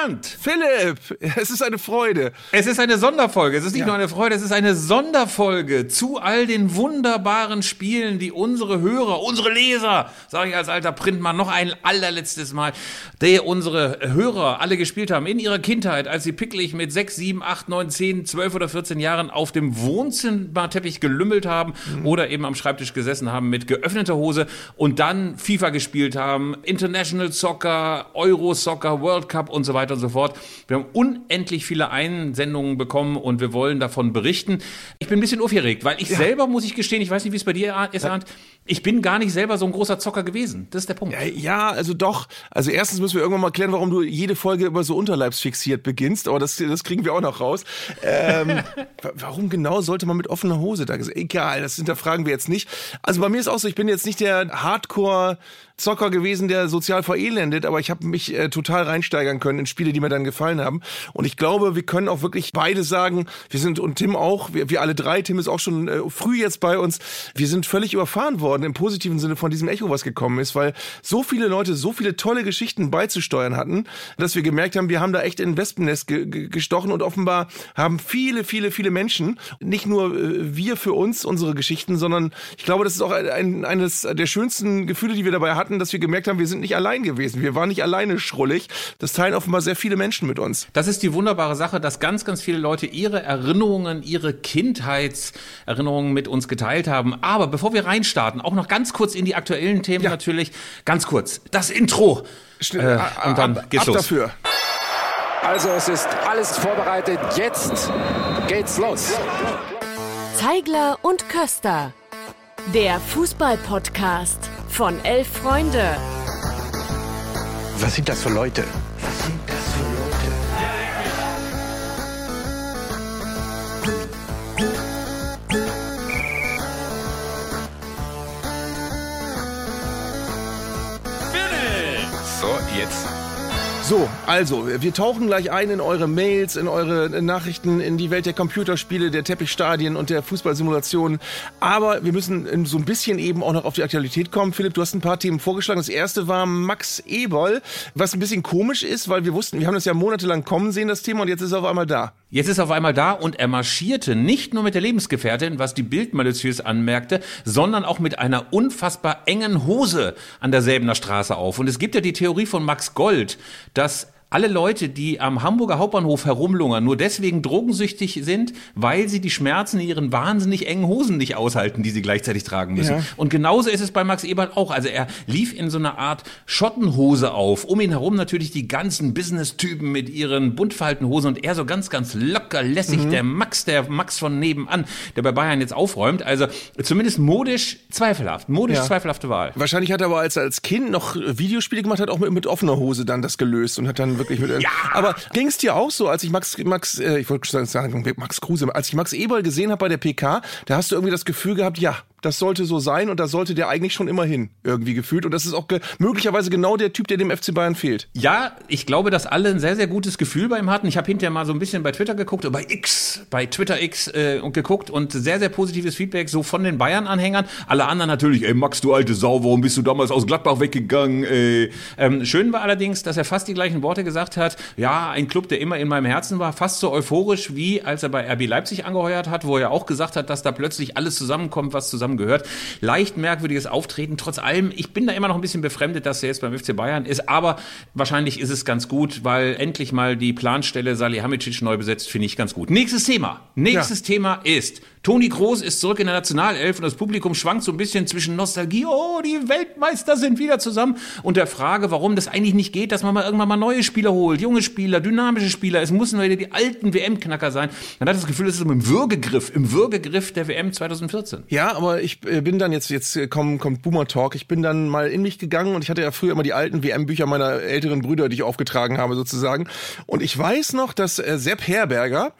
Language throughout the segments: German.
Bernd! Philipp, es ist eine Freude. Es ist eine Sonderfolge. Es ist nicht ja. nur eine Freude, es ist eine Sonderfolge zu all den wunderbaren Spielen, die unsere Hörer, unsere Leser, sage ich als alter Printmann noch ein allerletztes Mal, die unsere Hörer alle gespielt haben in ihrer Kindheit, als sie picklig mit 6, 7, 8, 9, 10, 12 oder 14 Jahren auf dem Wohnzimmerteppich gelümmelt haben mhm. oder eben am Schreibtisch gesessen haben mit geöffneter Hose und dann FIFA gespielt haben, International Soccer, Euro Soccer, World Cup und so weiter und so fort. Wir haben unendlich viele Einsendungen bekommen und wir wollen davon berichten. Ich bin ein bisschen aufgeregt, weil ich ja. selber, muss ich gestehen, ich weiß nicht, wie es bei dir ist, Arndt, ich bin gar nicht selber so ein großer Zocker gewesen. Das ist der Punkt. Ja, also doch. Also erstens müssen wir irgendwann mal klären, warum du jede Folge immer so unterleibsfixiert beginnst, aber das, das kriegen wir auch noch raus. Ähm, warum genau sollte man mit offener Hose da? Egal, das hinterfragen wir jetzt nicht. Also bei mir ist auch so, ich bin jetzt nicht der Hardcore Zocker gewesen, der sozial verelendet, aber ich habe mich äh, total reinsteigern können in Spiele, die mir dann gefallen haben. Und ich glaube, wir können auch wirklich beide sagen, wir sind und Tim auch, wir, wir alle drei, Tim ist auch schon äh, früh jetzt bei uns, wir sind völlig überfahren worden im positiven Sinne von diesem Echo, was gekommen ist, weil so viele Leute so viele tolle Geschichten beizusteuern hatten, dass wir gemerkt haben, wir haben da echt in Wespennest ge ge gestochen und offenbar haben viele, viele, viele Menschen, nicht nur äh, wir für uns unsere Geschichten, sondern ich glaube, das ist auch ein, ein, eines der schönsten Gefühle, die wir dabei hatten, dass wir gemerkt haben, wir sind nicht allein gewesen. Wir waren nicht alleine schrullig. Das teilen offenbar sehr viele Menschen mit uns. Das ist die wunderbare Sache, dass ganz, ganz viele Leute ihre Erinnerungen, ihre Kindheitserinnerungen mit uns geteilt haben. Aber bevor wir reinstarten, auch noch ganz kurz in die aktuellen Themen ja. natürlich. Ganz kurz. Das Intro. Schnell, äh, und dann ab, geht's ab los. dafür. Also es ist alles vorbereitet. Jetzt geht's los. Zeigler und Köster. Der Fußball-Podcast von Elf Freunde. Was sind das für Leute? Was sind so, also, wir tauchen gleich ein in eure Mails, in eure Nachrichten, in die Welt der Computerspiele, der Teppichstadien und der Fußballsimulationen. Aber wir müssen so ein bisschen eben auch noch auf die Aktualität kommen. Philipp, du hast ein paar Themen vorgeschlagen. Das erste war Max Eberl, was ein bisschen komisch ist, weil wir wussten, wir haben das ja monatelang kommen sehen, das Thema, und jetzt ist er auf einmal da. Jetzt ist er auf einmal da und er marschierte nicht nur mit der Lebensgefährtin, was die Bild maliziös anmerkte, sondern auch mit einer unfassbar engen Hose an der Säbener Straße auf. Und es gibt ja die Theorie von Max Gold, dass alle Leute, die am Hamburger Hauptbahnhof herumlungern, nur deswegen drogensüchtig sind, weil sie die Schmerzen in ihren wahnsinnig engen Hosen nicht aushalten, die sie gleichzeitig tragen müssen. Ja. Und genauso ist es bei Max Eberl auch. Also er lief in so einer Art Schottenhose auf. Um ihn herum natürlich die ganzen Business-Typen mit ihren Buntfaltenhosen und er so ganz, ganz locker lässig. Mhm. Der Max, der Max von nebenan, der bei Bayern jetzt aufräumt. Also zumindest modisch zweifelhaft. Modisch ja. zweifelhafte Wahl. Wahrscheinlich hat er aber als, als Kind noch Videospiele gemacht, hat auch mit, mit offener Hose dann das gelöst und hat dann wirklich mit. Ja. Aber ging es dir auch so, als ich Max, Max, äh, ich wollte sagen, Max Kruse, als ich Max Eberl gesehen habe bei der PK, da hast du irgendwie das Gefühl gehabt, ja, das sollte so sein und da sollte der eigentlich schon immer hin, irgendwie gefühlt. Und das ist auch ge möglicherweise genau der Typ, der dem FC Bayern fehlt. Ja, ich glaube, dass alle ein sehr, sehr gutes Gefühl bei ihm hatten. Ich habe hinterher mal so ein bisschen bei Twitter geguckt, bei X, bei Twitter X äh, und geguckt und sehr, sehr positives Feedback so von den Bayern-Anhängern. Alle anderen natürlich, ey Max, du alte Sau, warum bist du damals aus Gladbach weggegangen? Ey. Ähm, schön war allerdings, dass er fast die gleichen Worte gesagt hat. Ja, ein Club, der immer in meinem Herzen war, fast so euphorisch, wie als er bei RB Leipzig angeheuert hat, wo er auch gesagt hat, dass da plötzlich alles zusammenkommt, was zusammengehört leicht merkwürdiges Auftreten. Trotz allem, ich bin da immer noch ein bisschen befremdet, dass er jetzt beim FC Bayern ist, aber wahrscheinlich ist es ganz gut, weil endlich mal die Planstelle Salihamidzic neu besetzt, finde ich ganz gut. Nächstes Thema. Nächstes ja. Thema ist Toni Kroos ist zurück in der Nationalelf und das Publikum schwankt so ein bisschen zwischen Nostalgie, oh, die Weltmeister sind wieder zusammen und der Frage, warum das eigentlich nicht geht, dass man mal irgendwann mal neue Spieler holt, junge Spieler, dynamische Spieler. Es müssen wieder die alten WM-Knacker sein. Man hat das Gefühl, es ist im Würgegriff, im Würgegriff der WM 2014. Ja, aber ich äh, bin dann jetzt, jetzt kommt, kommt Boomer Talk. Ich bin dann mal in mich gegangen und ich hatte ja früher immer die alten WM-Bücher meiner älteren Brüder, die ich aufgetragen habe sozusagen. Und ich weiß noch, dass äh, Sepp Herberger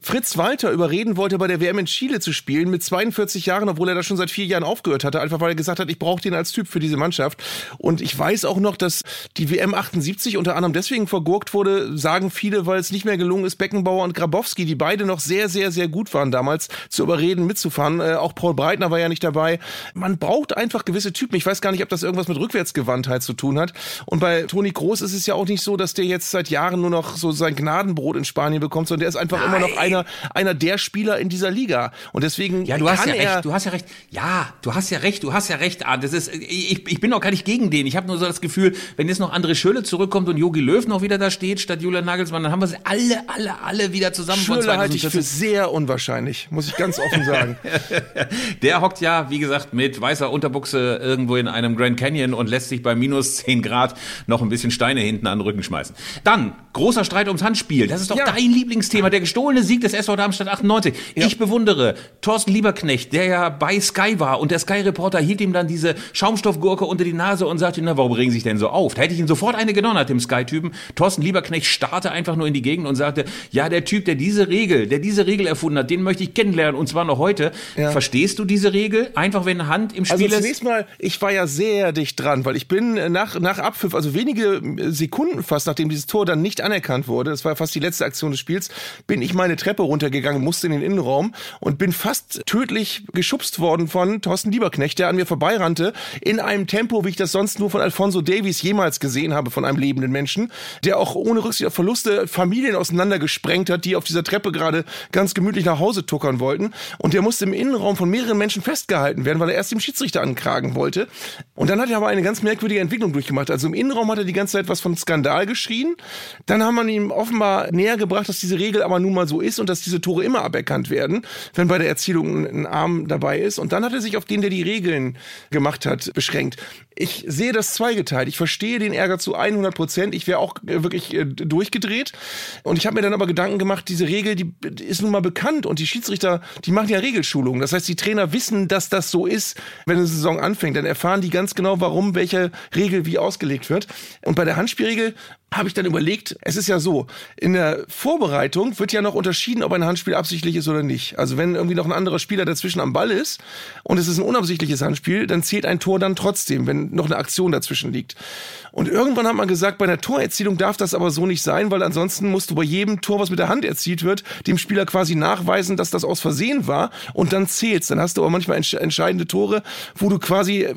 Fritz Walter überreden wollte, bei der WM in Chile zu spielen mit 42 Jahren, obwohl er da schon seit vier Jahren aufgehört hatte, einfach weil er gesagt hat, ich brauche den als Typ für diese Mannschaft. Und ich weiß auch noch, dass die WM 78 unter anderem deswegen vergurkt wurde, sagen viele, weil es nicht mehr gelungen ist, Beckenbauer und Grabowski, die beide noch sehr, sehr, sehr gut waren damals, zu überreden, mitzufahren. Äh, auch Paul Breitner war ja ja nicht dabei. Man braucht einfach gewisse Typen. Ich weiß gar nicht, ob das irgendwas mit Rückwärtsgewandtheit zu tun hat. Und bei Toni Groß ist es ja auch nicht so, dass der jetzt seit Jahren nur noch so sein Gnadenbrot in Spanien bekommt, sondern der ist einfach Nein. immer noch einer, einer der Spieler in dieser Liga. Und deswegen ja, du hast ja recht. Du hast ja recht. Ja, du hast ja recht. Du hast ja recht. Das ist, ich, ich bin auch gar nicht gegen den. Ich habe nur so das Gefühl, wenn jetzt noch André Schöle zurückkommt und Jogi Löw noch wieder da steht statt Julian Nagelsmann, dann haben wir sie alle, alle, alle wieder zusammen. Schöle halte ich für sehr unwahrscheinlich, muss ich ganz offen sagen. der hockt ja, wie gesagt, mit weißer Unterbuchse irgendwo in einem Grand Canyon und lässt sich bei minus 10 Grad noch ein bisschen Steine hinten an den Rücken schmeißen. Dann, großer Streit ums Handspiel. Das ist doch ja. dein Lieblingsthema. Der gestohlene Sieg des SV Darmstadt 98. Ja. Ich bewundere Thorsten Lieberknecht, der ja bei Sky war und der Sky-Reporter hielt ihm dann diese Schaumstoffgurke unter die Nase und sagte, na, warum regen Sie sich denn so auf? Da hätte ich ihn sofort eine genommen, hat dem Sky-Typen. Thorsten Lieberknecht starrte einfach nur in die Gegend und sagte, ja, der Typ, der diese Regel, der diese Regel erfunden hat, den möchte ich kennenlernen und zwar noch heute. Ja. Verstehst du diese Regel? Einfach wenn eine Hand im Spiel also ist. zunächst mal, ich war ja sehr dicht dran, weil ich bin nach, nach Abpfiff, also wenige Sekunden fast, nachdem dieses Tor dann nicht anerkannt wurde, das war fast die letzte Aktion des Spiels, bin ich meine Treppe runtergegangen, musste in den Innenraum und bin fast tödlich geschubst worden von Thorsten Lieberknecht, der an mir vorbeirannte, in einem Tempo, wie ich das sonst nur von Alfonso Davies jemals gesehen habe, von einem lebenden Menschen, der auch ohne Rücksicht auf Verluste Familien auseinandergesprengt hat, die auf dieser Treppe gerade ganz gemütlich nach Hause tuckern wollten. Und der musste im Innenraum von mehreren Menschen festgehalten werden, weil er erst dem Schiedsrichter ankragen wollte. Und dann hat er aber eine ganz merkwürdige Entwicklung durchgemacht. Also im Innenraum hat er die ganze Zeit was von Skandal geschrien. Dann haben man ihm offenbar näher gebracht, dass diese Regel aber nun mal so ist und dass diese Tore immer aberkannt werden, wenn bei der Erzielung ein Arm dabei ist. Und dann hat er sich auf den, der die Regeln gemacht hat, beschränkt. Ich sehe das zweigeteilt. Ich verstehe den Ärger zu 100 Prozent. Ich wäre auch äh, wirklich äh, durchgedreht. Und ich habe mir dann aber Gedanken gemacht, diese Regel, die ist nun mal bekannt und die Schiedsrichter, die machen ja Regelschulungen. Das heißt, die Trainer wissen, dass das so ist, wenn eine Saison anfängt. Dann erfahren die ganz genau, warum welche Regel wie ausgelegt wird. Und bei der Handspielregel habe ich dann überlegt, es ist ja so, in der Vorbereitung wird ja noch unterschieden, ob ein Handspiel absichtlich ist oder nicht. Also wenn irgendwie noch ein anderer Spieler dazwischen am Ball ist und es ist ein unabsichtliches Handspiel, dann zählt ein Tor dann trotzdem, wenn noch eine Aktion dazwischen liegt. Und irgendwann hat man gesagt, bei einer Torerzielung darf das aber so nicht sein, weil ansonsten musst du bei jedem Tor, was mit der Hand erzielt wird, dem Spieler quasi nachweisen, dass das aus Versehen war und dann zählt's. Dann hast du aber manchmal entscheidende Tore, wo du quasi äh,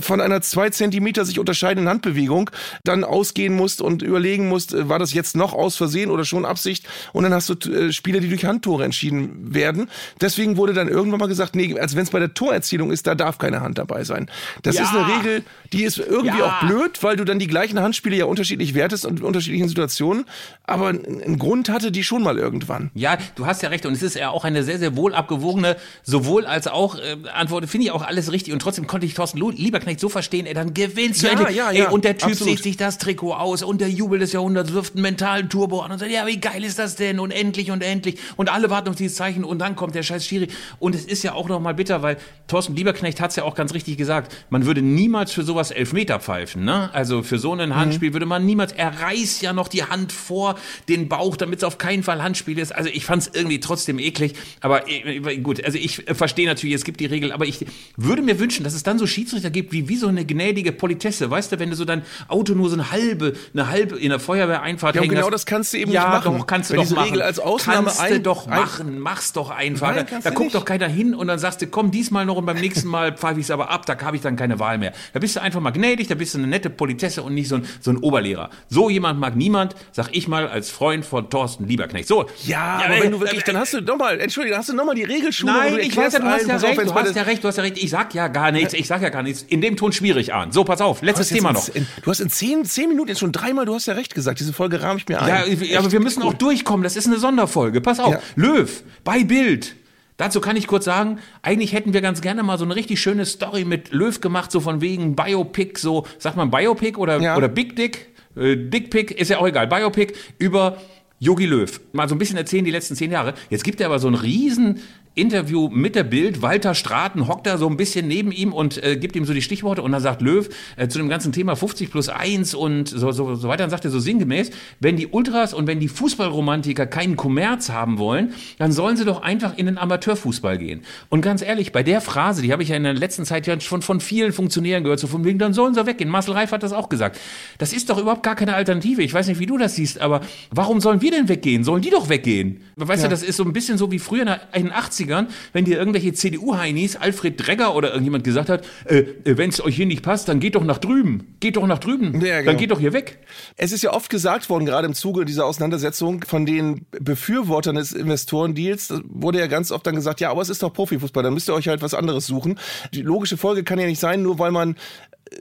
von einer zwei Zentimeter sich unterscheidenden Handbewegung dann ausgehen musst und überlegen musst, äh, war das jetzt noch aus Versehen oder schon Absicht? Und dann hast du äh, Spieler, die durch Handtore entschieden werden. Deswegen wurde dann irgendwann mal gesagt, nee, als wenn es bei der Torerzielung ist, da darf keine Hand dabei sein. Das ja. ist eine Regel, die ist irgendwie ja. auch blöd, weil du dann die gleichen Handspiele ja unterschiedlich wertest und in unterschiedlichen Situationen. Aber einen Grund hatte die schon mal irgendwann. Ja, du hast ja recht. Und es ist ja auch eine sehr, sehr wohl abgewogene, sowohl als auch äh, Antwort. Finde ich auch alles richtig. Und trotzdem konnte ich Thorsten Lieberknecht so verstehen, ey, dann gewinnst du. Ja, ja, ja, ey, und der Typ absolut. sich das Trikot aus und der Jubel des Jahrhunderts wirft einen mentalen Turbo an und sagt, ja, wie geil ist das denn? Und endlich und endlich. Und alle warten auf dieses Zeichen und dann kommt der scheiß Schiri. Und es ist ja auch noch mal bitter, weil Thorsten Lieberknecht hat es ja auch ganz richtig gesagt. Man würde niemals für sowas Elfmeter pfeifen, ne? Also für so ein Handspiel mhm. würde man niemals, er reißt ja noch die Hand vor den Bauch, damit es auf keinen Fall Handspiel ist. Also ich fand es irgendwie trotzdem eklig. Aber äh, gut, also ich verstehe natürlich, es gibt die Regel, aber ich würde mir wünschen, dass es dann so Schiedsrichter gibt, wie, wie so eine gnädige Politesse. Weißt du, wenn du so dein Auto nur so eine halbe, eine halbe in der Feuerwehreinfahrt ja, hängen genau das kannst du eben ja, nicht machen. Doch, kannst du doch machen. Regel als Ausnahme kannst du doch machen. Mach's doch einfach. Nein, da, da guckt doch keiner hin und dann sagst du, komm diesmal noch und beim nächsten Mal pfeife ich es aber ab, da habe ich dann keine Wahl mehr. Da bist du einfach mal gnädig, da bist du eine nette Politesse und nicht so ein, so ein Oberlehrer. So jemand mag niemand, sag ich mal, als Freund von Thorsten Lieberknecht. So. Ja, ja aber wenn du wirklich, äh, dann hast du nochmal, entschuldige, hast du nochmal die Regelschule. Nein, ich weiß ja, du hast ja recht, du hast ja recht, du hast ja recht. Ich sag ja gar nichts, ich sag ja gar nichts. In dem Ton schwierig an. So, pass auf, letztes Thema noch. In, du hast in zehn, zehn Minuten jetzt schon dreimal, du hast ja recht gesagt, diese Folge rahme ich mir ein. Ja, ja aber wir müssen cool. auch durchkommen, das ist eine Sonderfolge. Pass auf, ja. Löw, bei Bild. Dazu kann ich kurz sagen, eigentlich hätten wir ganz gerne mal so eine richtig schöne Story mit Löw gemacht, so von wegen Biopic, so, sagt man Biopic oder, ja. oder Big Dick? Äh, Dick Pick, ist ja auch egal, Biopic über Yogi Löw. Mal so ein bisschen erzählen die letzten zehn Jahre. Jetzt gibt er aber so einen riesen Interview mit der Bild. Walter Straten hockt da so ein bisschen neben ihm und äh, gibt ihm so die Stichworte und dann sagt Löw äh, zu dem ganzen Thema 50 plus 1 und so, so, so weiter. Dann sagt er so sinngemäß, wenn die Ultras und wenn die Fußballromantiker keinen Kommerz haben wollen, dann sollen sie doch einfach in den Amateurfußball gehen. Und ganz ehrlich, bei der Phrase, die habe ich ja in der letzten Zeit ja schon von vielen Funktionären gehört, so von wegen, dann sollen sie weggehen. Marcel Reif hat das auch gesagt. Das ist doch überhaupt gar keine Alternative. Ich weiß nicht, wie du das siehst, aber warum sollen wir denn weggehen? Sollen die doch weggehen? Weißt ja. du, das ist so ein bisschen so wie früher in den 80 80ern, wenn dir irgendwelche CDU-Heinis, Alfred Dregger oder irgendjemand gesagt hat, äh, äh wenn es euch hier nicht passt, dann geht doch nach drüben. Geht doch nach drüben. Ja, genau. Dann geht doch hier weg. Es ist ja oft gesagt worden, gerade im Zuge dieser Auseinandersetzung von den Befürwortern des Investorendeals, wurde ja ganz oft dann gesagt, ja, aber es ist doch Profifußball, dann müsst ihr euch halt was anderes suchen. Die logische Folge kann ja nicht sein, nur weil man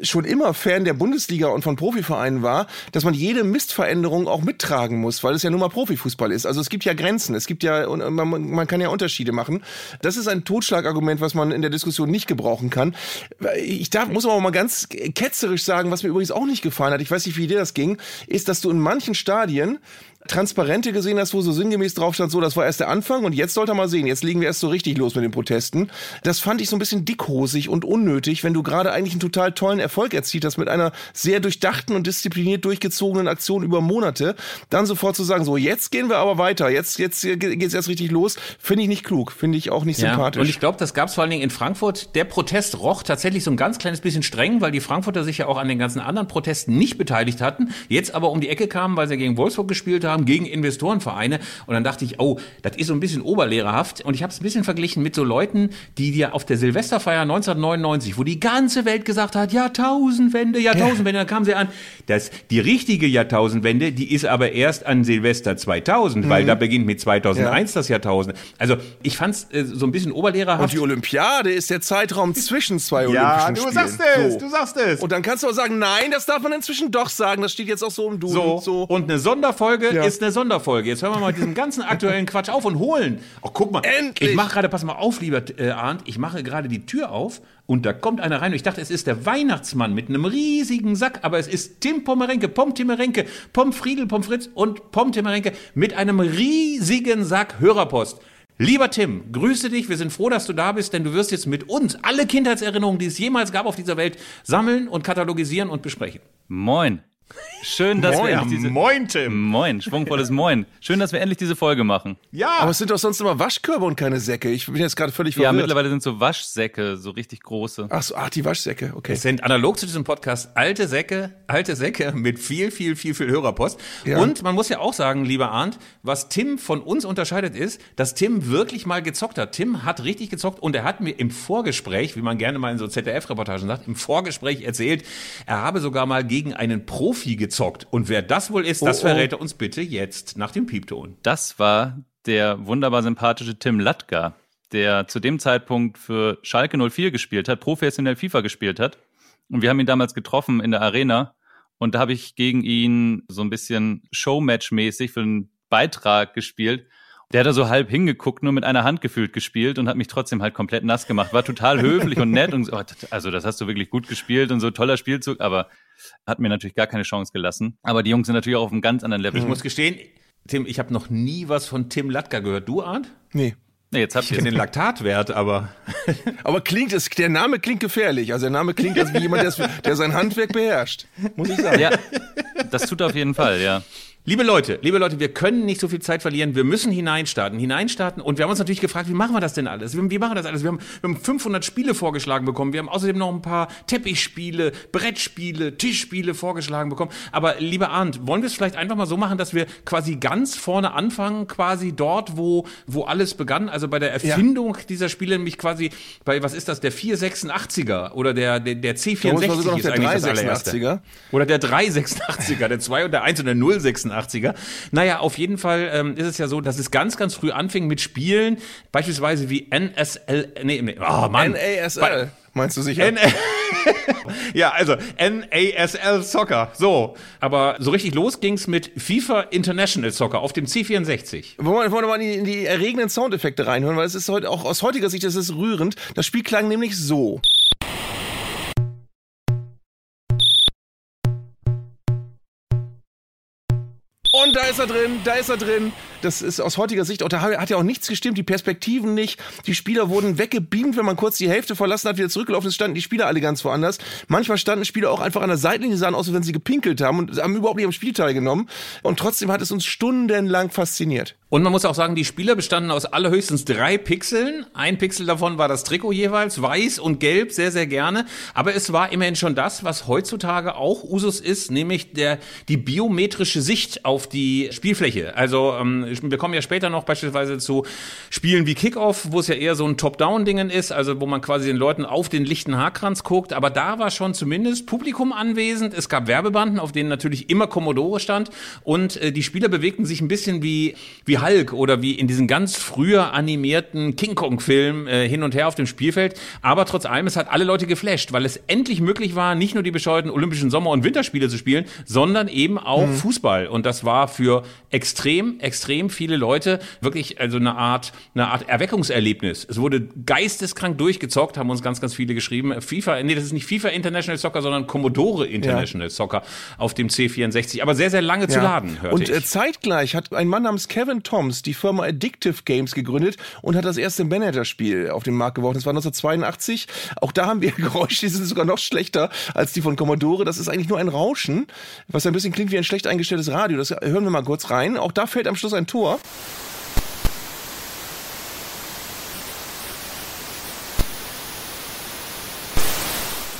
schon immer Fan der Bundesliga und von Profivereinen war, dass man jede Mistveränderung auch mittragen muss, weil es ja nun mal Profifußball ist. Also es gibt ja Grenzen, es gibt ja, man, man kann ja Unterschiede machen. Das ist ein Totschlagargument, was man in der Diskussion nicht gebrauchen kann. Ich darf, muss aber mal ganz ketzerisch sagen, was mir übrigens auch nicht gefallen hat, ich weiß nicht, wie dir das ging, ist, dass du in manchen Stadien Transparente gesehen hast, wo so sinngemäß drauf stand, so, das war erst der Anfang und jetzt sollte er mal sehen, jetzt legen wir erst so richtig los mit den Protesten. Das fand ich so ein bisschen dickhosig und unnötig, wenn du gerade eigentlich einen total tollen Erfolg erzielt hast mit einer sehr durchdachten und diszipliniert durchgezogenen Aktion über Monate, dann sofort zu sagen, so, jetzt gehen wir aber weiter, jetzt, jetzt geht's erst richtig los, finde ich nicht klug, finde ich auch nicht ja, sympathisch. Und ich glaube, das gab es vor allen Dingen in Frankfurt. Der Protest roch tatsächlich so ein ganz kleines bisschen streng, weil die Frankfurter sich ja auch an den ganzen anderen Protesten nicht beteiligt hatten, jetzt aber um die Ecke kamen, weil sie gegen Wolfsburg gespielt haben haben gegen Investorenvereine. Und dann dachte ich, oh, das ist so ein bisschen oberlehrerhaft. Und ich habe es ein bisschen verglichen mit so Leuten, die dir auf der Silvesterfeier 1999, wo die ganze Welt gesagt hat, Jahrtausendwende, Jahrtausendwende, ja. dann kamen sie an, dass die richtige Jahrtausendwende, die ist aber erst an Silvester 2000, mhm. weil da beginnt mit 2001 ja. das Jahrtausend. Also ich fand es äh, so ein bisschen oberlehrerhaft. Und die Olympiade ist der Zeitraum zwischen zwei Olympischen Spielen. Ja, du sagst es, so. du sagst es. Und dann kannst du auch sagen, nein, das darf man inzwischen doch sagen, das steht jetzt auch so im Duden. So. so. Und eine Sonderfolge ja ist eine Sonderfolge. Jetzt hören wir mal diesen ganzen aktuellen Quatsch auf und holen. Ach, guck mal. Endlich. Ich mache gerade, pass mal auf, lieber äh, Arndt, ich mache gerade die Tür auf und da kommt einer rein und ich dachte, es ist der Weihnachtsmann mit einem riesigen Sack, aber es ist Tim Pommerenke, Pom Timmerenke, Pom Friedel, Pom Fritz und Pom Timmerenke mit einem riesigen Sack Hörerpost. Lieber Tim, grüße dich. Wir sind froh, dass du da bist, denn du wirst jetzt mit uns alle Kindheitserinnerungen, die es jemals gab auf dieser Welt, sammeln und katalogisieren und besprechen. Moin. Schön, dass Moin, wir endlich diese Moin, Tim. Moin, schwungvolles Moin. Schön, dass wir endlich diese Folge machen. Ja. Aber es sind doch sonst immer Waschkörbe und keine Säcke. Ich bin jetzt gerade völlig verwirrt. Ja, mittlerweile sind so Waschsäcke, so richtig große. Ach so, ach, die Waschsäcke, okay. Es sind analog zu diesem Podcast alte Säcke, alte Säcke mit viel, viel, viel, viel Hörerpost. Ja. Und man muss ja auch sagen, lieber Arndt, was Tim von uns unterscheidet ist, dass Tim wirklich mal gezockt hat. Tim hat richtig gezockt und er hat mir im Vorgespräch, wie man gerne mal in so ZDF-Reportagen sagt, im Vorgespräch erzählt, er habe sogar mal gegen einen Profi gezockt. Und wer das wohl ist, das oh, oh. verrät er uns bitte jetzt nach dem Piepton. Das war der wunderbar sympathische Tim Latka, der zu dem Zeitpunkt für Schalke 04 gespielt hat, professionell FIFA gespielt hat. Und wir haben ihn damals getroffen in der Arena. Und da habe ich gegen ihn so ein bisschen Showmatch-mäßig für einen Beitrag gespielt. Der hat da so halb hingeguckt, nur mit einer Hand gefühlt gespielt und hat mich trotzdem halt komplett nass gemacht. War total höflich und nett und oh, also das hast du wirklich gut gespielt und so toller Spielzug, aber hat mir natürlich gar keine Chance gelassen. Aber die Jungs sind natürlich auch auf einem ganz anderen Level. Ich muss gestehen, Tim, ich habe noch nie was von Tim Latka gehört. Du, Arndt? Nee. Nee, jetzt habt ihr den Laktatwert, aber. aber klingt es, der Name klingt gefährlich. Also der Name klingt als wie jemand, der, der sein Handwerk beherrscht. Muss ich sagen. Ja, das tut auf jeden Fall, ja. Liebe Leute, liebe Leute, wir können nicht so viel Zeit verlieren. Wir müssen hineinstarten, hineinstarten. Und wir haben uns natürlich gefragt, wie machen wir das denn alles? Wie, machen wir das alles? Wir haben, wir haben 500 Spiele vorgeschlagen bekommen. Wir haben außerdem noch ein paar Teppichspiele, Brettspiele, Tischspiele vorgeschlagen bekommen. Aber lieber Arndt, wollen wir es vielleicht einfach mal so machen, dass wir quasi ganz vorne anfangen, quasi dort, wo, wo alles begann? Also bei der Erfindung ja. dieser Spiele, nämlich quasi bei, was ist das, der 486er oder der, der, der C64 ist der eigentlich das allererste. Oder der 386er, der 2 und der 1 und der 086 86er. Naja, auf jeden Fall ähm, ist es ja so, dass es ganz, ganz früh anfing mit Spielen, beispielsweise wie NSL, nee, nee oh Mann. NASL. Meinst du sicher? N ja, also NASL Soccer. So. Aber so richtig los ging's mit FIFA International Soccer auf dem C64. Wollen wir, wollen wir mal in die, in die erregenden Soundeffekte reinhören, weil es ist heute auch aus heutiger Sicht, das ist rührend. Das Spiel klang nämlich so. Und da ist er drin, da ist er drin. Das ist aus heutiger Sicht, auch da hat ja auch nichts gestimmt, die Perspektiven nicht. Die Spieler wurden weggebeamt, wenn man kurz die Hälfte verlassen hat, wieder zurückgelaufen ist, standen die Spieler alle ganz woanders. Manchmal standen Spieler auch einfach an der Seitenlinie, sahen aus, als wenn sie gepinkelt haben und haben überhaupt nicht am Spiel teilgenommen. Und trotzdem hat es uns stundenlang fasziniert. Und man muss auch sagen, die Spieler bestanden aus allerhöchstens drei Pixeln. Ein Pixel davon war das Trikot jeweils, weiß und gelb, sehr, sehr gerne. Aber es war immerhin schon das, was heutzutage auch Usus ist, nämlich der, die biometrische Sicht auf die Spielfläche. Also ähm, wir kommen ja später noch beispielsweise zu Spielen wie Kickoff, wo es ja eher so ein Top-Down-Dingen ist, also wo man quasi den Leuten auf den lichten Haarkranz guckt. Aber da war schon zumindest Publikum anwesend. Es gab Werbebanden, auf denen natürlich immer Commodore stand und äh, die Spieler bewegten sich ein bisschen wie, wie Hulk oder wie in diesen ganz früher animierten King Kong-Film äh, hin und her auf dem Spielfeld. Aber trotz allem, es hat alle Leute geflasht, weil es endlich möglich war, nicht nur die bescheuerten Olympischen Sommer- und Winterspiele zu spielen, sondern eben auch mhm. Fußball. Und das war für extrem, extrem viele Leute wirklich also eine Art, eine Art Erweckungserlebnis. Es wurde geisteskrank durchgezockt, haben uns ganz, ganz viele geschrieben. FIFA, nee, das ist nicht FIFA International Soccer, sondern Commodore International ja. Soccer auf dem C64. Aber sehr, sehr lange ja. zu laden, hörte Und äh, zeitgleich hat ein Mann namens Kevin Toms die Firma Addictive Games gegründet und hat das erste Managerspiel auf den Markt geworfen. Das war 1982. Auch da haben wir Geräusche, die sind sogar noch schlechter als die von Commodore. Das ist eigentlich nur ein Rauschen, was ein bisschen klingt wie ein schlecht eingestelltes Radio. Das hören wir mal kurz rein. Auch da fällt am Schluss ein Tor.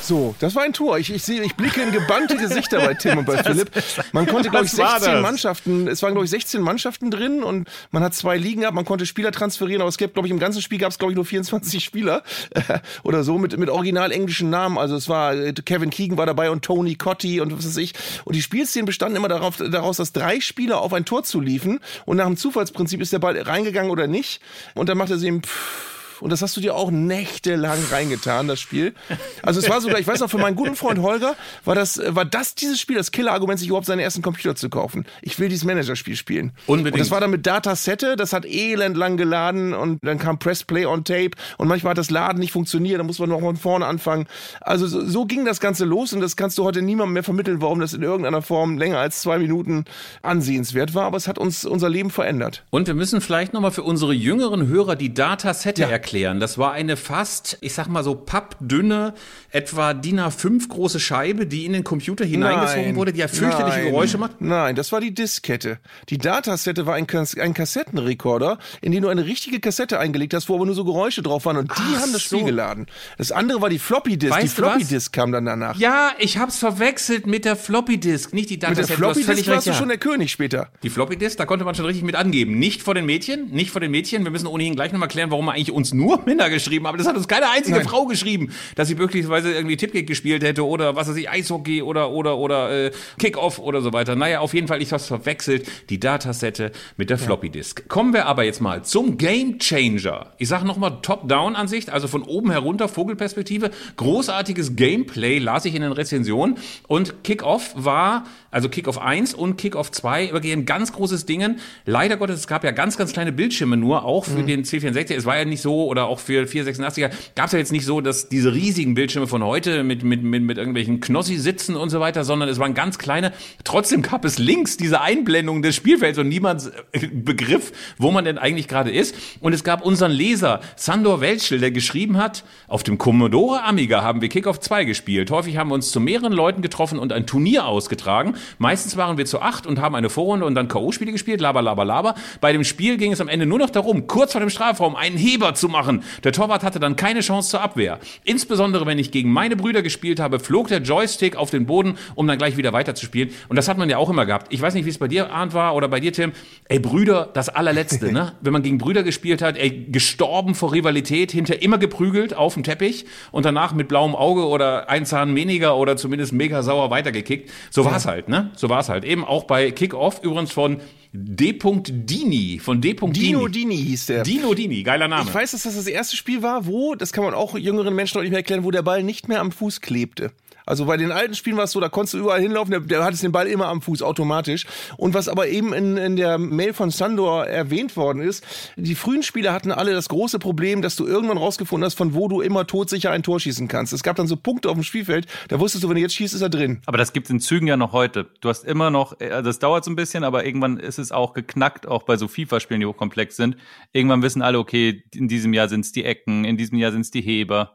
So, das war ein Tor. Ich, ich sehe, ich blicke in gebannte Gesichter bei Tim und bei Philipp. Man konnte, glaube ich, 16 Mannschaften, es waren, glaube ich, 16 Mannschaften drin und man hat zwei Ligen gehabt, man konnte Spieler transferieren, aber es gibt, glaube ich, im ganzen Spiel gab es, glaube ich, nur 24 Spieler äh, oder so mit, mit original englischen Namen. Also es war, äh, Kevin Keegan war dabei und Tony Cotti und was weiß ich. Und die Spielszenen bestanden immer darauf, daraus, dass drei Spieler auf ein Tor zuliefen und nach dem Zufallsprinzip ist der Ball reingegangen oder nicht. Und dann macht er sie eben pff, und das hast du dir auch nächtelang reingetan, das Spiel. Also es war sogar, ich weiß noch, für meinen guten Freund Holger war das, war das dieses Spiel das Killer-Argument, sich überhaupt seinen ersten Computer zu kaufen. Ich will dieses Managerspiel spielen. Unbedingt. Und das war dann mit Datasette, das hat elend lang geladen und dann kam Press Play on Tape und manchmal hat das Laden nicht funktioniert, dann muss man noch von vorne anfangen. Also so, so ging das Ganze los und das kannst du heute niemandem mehr vermitteln, warum das in irgendeiner Form länger als zwei Minuten ansehenswert war, aber es hat uns unser Leben verändert. Und wir müssen vielleicht nochmal für unsere jüngeren Hörer die Datasette ja. erklären erklären. Das war eine fast, ich sag mal so pappdünne, etwa DIN A5 große Scheibe, die in den Computer hineingezogen nein, wurde, die ja fürchterliche nein, Geräusche macht. Nein, das war die Diskette. Die Datasette war ein, ein Kassettenrekorder, in den du eine richtige Kassette eingelegt hast, wo aber nur so Geräusche drauf waren und die Ach haben das Spiel so. geladen. Das andere war die Floppy Disk. Weißt die Floppy Disk kam dann danach. Ja, ich hab's verwechselt mit der Floppy Disk, nicht die Datasette. Mit der Floppy Disk warst du schon der König später. Die Floppy Disk, da konnte man schon richtig mit angeben. Nicht vor den Mädchen, nicht vor den Mädchen. Wir müssen ohnehin gleich nochmal klären, warum man eigentlich uns nur Männer geschrieben, aber das hat uns keine einzige Nein. Frau geschrieben, dass sie möglicherweise irgendwie Tipkick gespielt hätte oder was weiß ich, Eishockey oder oder oder äh, Kickoff oder so weiter. Naja, auf jeden Fall, ich hab's verwechselt, die Datasette mit der Floppy Disk. Kommen wir aber jetzt mal zum Game Changer. Ich sage nochmal Top-Down-Ansicht, also von oben herunter, Vogelperspektive. Großartiges Gameplay las ich in den Rezensionen und Kickoff war, also Kickoff 1 und Kickoff 2 wirklich ein ganz großes Dingen. Leider Gottes, es gab ja ganz, ganz kleine Bildschirme nur, auch für mhm. den C64. Es war ja nicht so, oder auch für 486er, gab es ja jetzt nicht so, dass diese riesigen Bildschirme von heute mit, mit, mit, mit irgendwelchen Knossi-Sitzen und so weiter, sondern es waren ganz kleine. Trotzdem gab es links diese Einblendung des Spielfelds und niemand begriff, wo man denn eigentlich gerade ist. Und es gab unseren Leser, Sandor Welschel, der geschrieben hat, auf dem Commodore Amiga haben wir Kickoff 2 gespielt. Häufig haben wir uns zu mehreren Leuten getroffen und ein Turnier ausgetragen. Meistens waren wir zu acht und haben eine Vorrunde und dann K.O.-Spiele gespielt, laber, laber, laber. Bei dem Spiel ging es am Ende nur noch darum, kurz vor dem Strafraum einen Heber zu machen. Der Torwart hatte dann keine Chance zur Abwehr. Insbesondere wenn ich gegen meine Brüder gespielt habe, flog der Joystick auf den Boden, um dann gleich wieder weiterzuspielen. Und das hat man ja auch immer gehabt. Ich weiß nicht, wie es bei dir, Arndt, war oder bei dir, Tim. Ey, Brüder, das allerletzte, ne? Wenn man gegen Brüder gespielt hat, ey, gestorben vor Rivalität, hinter immer geprügelt auf dem Teppich und danach mit blauem Auge oder ein Zahn weniger oder zumindest mega sauer weitergekickt. So war's ja. halt, ne? So war's halt. Eben auch bei Kickoff, übrigens von D. Dini, von D. Dino Dini hieß der. Dino Dini, geiler Name. Ich weiß, dass das das erste Spiel war, wo, das kann man auch jüngeren Menschen noch nicht mehr erklären, wo der Ball nicht mehr am Fuß klebte. Also bei den alten Spielen war es so, da konntest du überall hinlaufen, der, der hat den Ball immer am Fuß automatisch. Und was aber eben in, in der Mail von Sandor erwähnt worden ist, die frühen Spieler hatten alle das große Problem, dass du irgendwann rausgefunden hast, von wo du immer todsicher ein Tor schießen kannst. Es gab dann so Punkte auf dem Spielfeld, da wusstest du, wenn du jetzt schießt, ist er drin. Aber das gibt's in Zügen ja noch heute. Du hast immer noch, äh, das dauert so ein bisschen, aber irgendwann ist es auch geknackt, auch bei so FIFA-Spielen, die hochkomplex sind. Irgendwann wissen alle, okay, in diesem Jahr sind's die Ecken, in diesem Jahr sind's die Heber.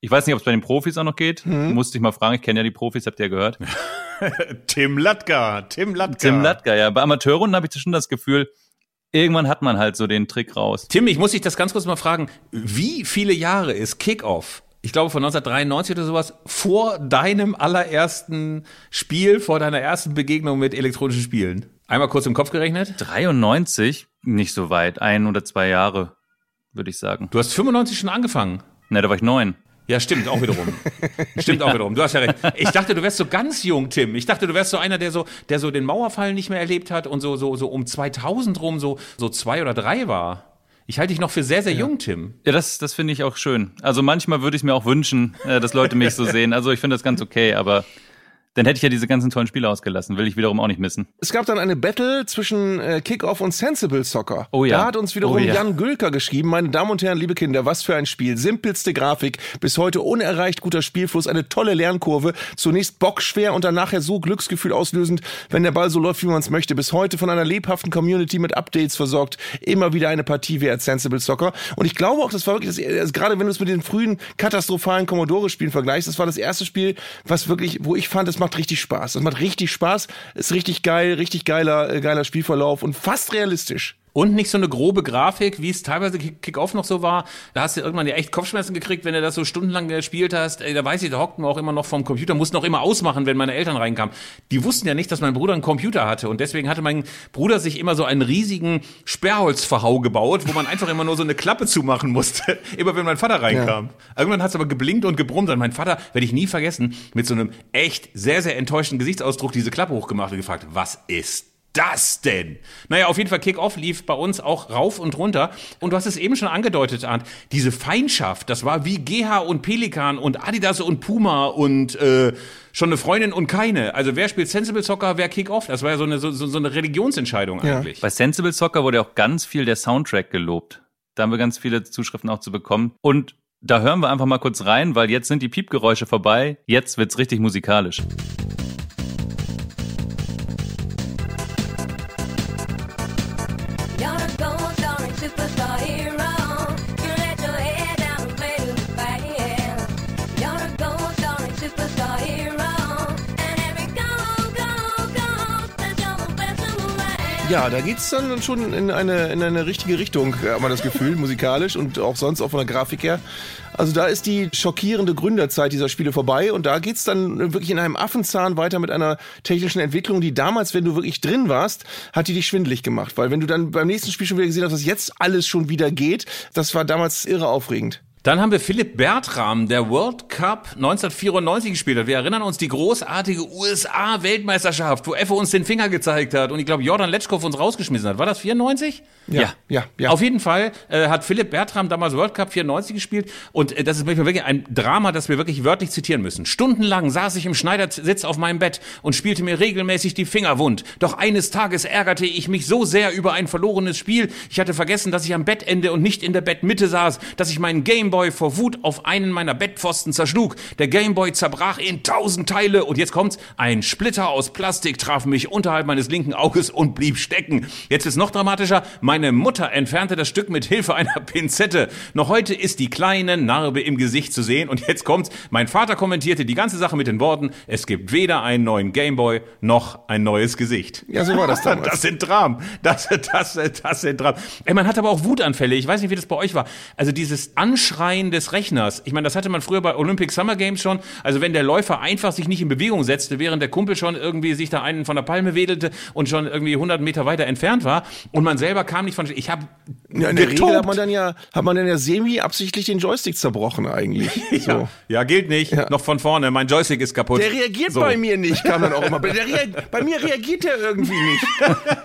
Ich weiß nicht, ob es bei den Profis auch noch geht. Hm. Musste ich mal fragen. Ich kenne ja die Profis, habt ihr ja gehört. Tim Latka, Tim Latka. Tim Latka, ja. Bei Amateurrunden habe ich schon das Gefühl, irgendwann hat man halt so den Trick raus. Tim, ich muss dich das ganz kurz mal fragen. Wie viele Jahre ist Kickoff? Ich glaube von 1993 oder sowas vor deinem allerersten Spiel, vor deiner ersten Begegnung mit elektronischen Spielen. Einmal kurz im Kopf gerechnet. 93, nicht so weit, ein oder zwei Jahre, würde ich sagen. Du hast 95 schon angefangen. Ne, da war ich neun. Ja, stimmt, auch wiederum. stimmt auch wiederum. Du hast ja recht. Ich dachte, du wärst so ganz jung, Tim. Ich dachte, du wärst so einer, der so, der so den Mauerfall nicht mehr erlebt hat und so, so, so um 2000 rum so, so zwei oder drei war. Ich halte dich noch für sehr, sehr jung, Tim. Ja, das, das finde ich auch schön. Also manchmal würde ich mir auch wünschen, äh, dass Leute mich so sehen. Also ich finde das ganz okay, aber dann hätte ich ja diese ganzen tollen Spiele ausgelassen. Will ich wiederum auch nicht missen. Es gab dann eine Battle zwischen äh, Kickoff und Sensible Soccer. Oh ja. Da hat uns wiederum Oh ja. Jan Gülker geschrieben, meine Damen und Herren, liebe Kinder, was für ein Spiel. Simpelste Grafik, bis heute unerreicht guter Spielfluss, eine tolle Lernkurve. Zunächst bockschwer und dann nachher so Glücksgefühl auslösend, wenn der Ball so läuft, wie man es möchte. Bis heute von einer lebhaften Community mit Updates versorgt. Immer wieder eine Partie wert, Sensible Soccer. Und ich glaube auch, das war wirklich, das, also gerade wenn du es mit den frühen katastrophalen Commodore-Spielen vergleichst, das war das erste Spiel, was wirklich, wo ich fand, es macht richtig Spaß. Das macht richtig Spaß, ist richtig geil, richtig geiler, äh, geiler Spielverlauf und fast realistisch. Und nicht so eine grobe Grafik, wie es teilweise Kick- Kick-Off noch so war. Da hast du irgendwann ja echt Kopfschmerzen gekriegt, wenn du das so stundenlang gespielt hast. Ey, da weiß ich, da hockten wir auch immer noch vom Computer, mussten auch immer ausmachen, wenn meine Eltern reinkamen. Die wussten ja nicht, dass mein Bruder einen Computer hatte. Und deswegen hatte mein Bruder sich immer so einen riesigen Sperrholzverhau gebaut, wo man einfach immer nur so eine Klappe zumachen musste. immer wenn mein Vater reinkam. Irgendwann hat es aber geblinkt und gebrummt. Und mein Vater, werde ich nie vergessen, mit so einem echt sehr, sehr enttäuschten Gesichtsausdruck diese Klappe hochgemacht und gefragt, was ist das denn? Naja, auf jeden Fall Kick-Off lief bei uns auch rauf und runter. Und du hast es eben schon angedeutet, Arndt, diese Feindschaft, das war wie GH und Pelikan und Adidas und Puma und äh, schon eine Freundin und keine. Also wer spielt Sensible Soccer, wer Kick-Off? Das war ja so eine, so, so eine Religionsentscheidung Ja. eigentlich. Bei Sensible Soccer wurde auch ganz viel der Soundtrack gelobt. Da haben wir ganz viele Zuschriften auch zu bekommen. Und da hören wir einfach mal kurz rein, weil jetzt sind die Piepgeräusche vorbei. Jetzt wird's richtig musikalisch. Ja, da geht's dann schon in eine, in eine richtige Richtung, hat man das Gefühl, musikalisch und auch sonst auch von der Grafik her. Also da ist die schockierende Gründerzeit dieser Spiele vorbei und da geht's dann wirklich in einem Affenzahn weiter mit einer technischen Entwicklung, die damals, wenn du wirklich drin warst, hat die dich schwindelig gemacht. Weil wenn du dann beim nächsten Spiel schon wieder gesehen hast, dass jetzt alles schon wieder geht, das war damals irre aufregend. Dann haben wir Philipp Bertram, der World Cup 1994 gespielt hat. Wir erinnern uns die großartige USA-Weltmeisterschaft, wo Effe uns den Finger gezeigt hat und ich glaube Jordan Letschkow uns rausgeschmissen hat. War das 94? Ja. ja, ja. Auf jeden Fall äh, hat Philipp Bertram damals World Cup 94 gespielt und äh, das ist manchmal wirklich ein Drama, das wir wirklich wörtlich zitieren müssen. Stundenlang saß ich im Schneidersitz auf meinem Bett und spielte mir regelmäßig die Finger wund. Doch eines Tages ärgerte ich mich so sehr über ein verlorenes Spiel. Ich hatte vergessen, dass ich am Bettende und nicht in der Bettmitte saß, dass ich meinen Gameboy vor Wut auf einen meiner Bettpfosten zerschlug. Der Gameboy zerbrach in tausend Teile und jetzt kommt's, ein Splitter aus Plastik traf mich unterhalb meines linken Auges und blieb stecken. Jetzt ist noch dramatischer, meine Mutter entfernte das Stück mit Hilfe einer Pinzette. Noch heute ist die kleine Narbe im Gesicht zu sehen und jetzt kommt's, mein Vater kommentierte die ganze Sache mit den Worten, es gibt weder einen neuen Gameboy noch ein neues Gesicht. Ja, so war das damals. Das sind Dramen. Das, das, das sind Dramen. Ey, man hat aber auch Wutanfälle. Ich weiß nicht, wie das bei euch war. Also dieses Anschreien des Rechners. Ich meine, das hatte man früher bei Olympic Summer Games schon. Also wenn der Läufer einfach sich nicht in Bewegung setzte, während der Kumpel schon irgendwie sich da einen von der Palme wedelte und schon irgendwie 100 Meter weiter entfernt war und man selber kam nicht von, ich habe Ja, in der Regel hat man dann ja, hat man dann ja semi absichtlich den Joystick zerbrochen eigentlich. So. ja, ja, gilt nicht. Noch von vorne. Mein Joystick ist kaputt. Der reagiert So. bei mir nicht, kam dann auch immer. Bei mir reagiert der irgendwie nicht.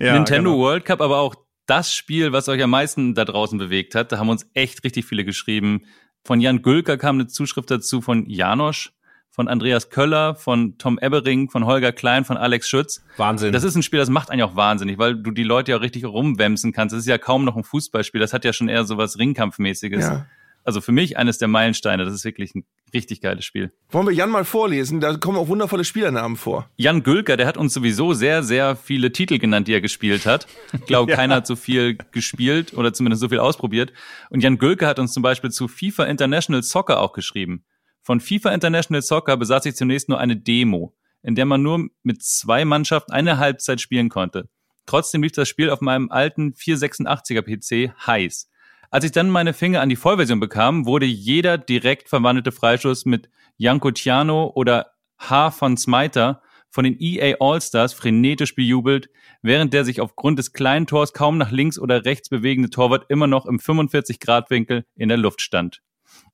Ja, Nintendo genau. World Cup, aber auch das Spiel, was euch am meisten da draußen bewegt hat. Da haben uns echt richtig viele geschrieben. Von Jan Gülker kam eine Zuschrift dazu von Janosch, von Andreas Köller, von Tom Ebbering, von Holger Klein, von Alex Schütz. Wahnsinn. Das ist ein Spiel, das macht einen auch wahnsinnig, weil du die Leute ja auch richtig rumwämsen kannst. Das ist ja kaum noch ein Fußballspiel. Das hat ja schon eher so was Ringkampfmäßiges. Ja. Also für mich eines der Meilensteine. Das ist wirklich ein richtig geiles Spiel. Wollen wir Jan mal vorlesen? Da kommen auch wundervolle Spielernamen vor. Jan Gülker, der hat uns sowieso sehr, sehr viele Titel genannt, die er gespielt hat. Ich glaube, keiner hat so viel gespielt oder zumindest so viel ausprobiert. Und Jan Gülker hat uns zum Beispiel zu FIFA International Soccer auch geschrieben. Von FIFA International Soccer besaß ich zunächst nur eine Demo, in der man nur mit zwei Mannschaften eine Halbzeit spielen konnte. Trotzdem lief das Spiel auf meinem alten 486er PC heiß. Als ich dann meine Finger an die Vollversion bekam, wurde jeder direkt verwandelte Freischuss mit Janko Tiano oder H. von Smiter von den EA All-Stars frenetisch bejubelt, während der sich aufgrund des kleinen Tors kaum nach links oder rechts bewegende Torwart immer noch im 45-Grad-Winkel in der Luft stand.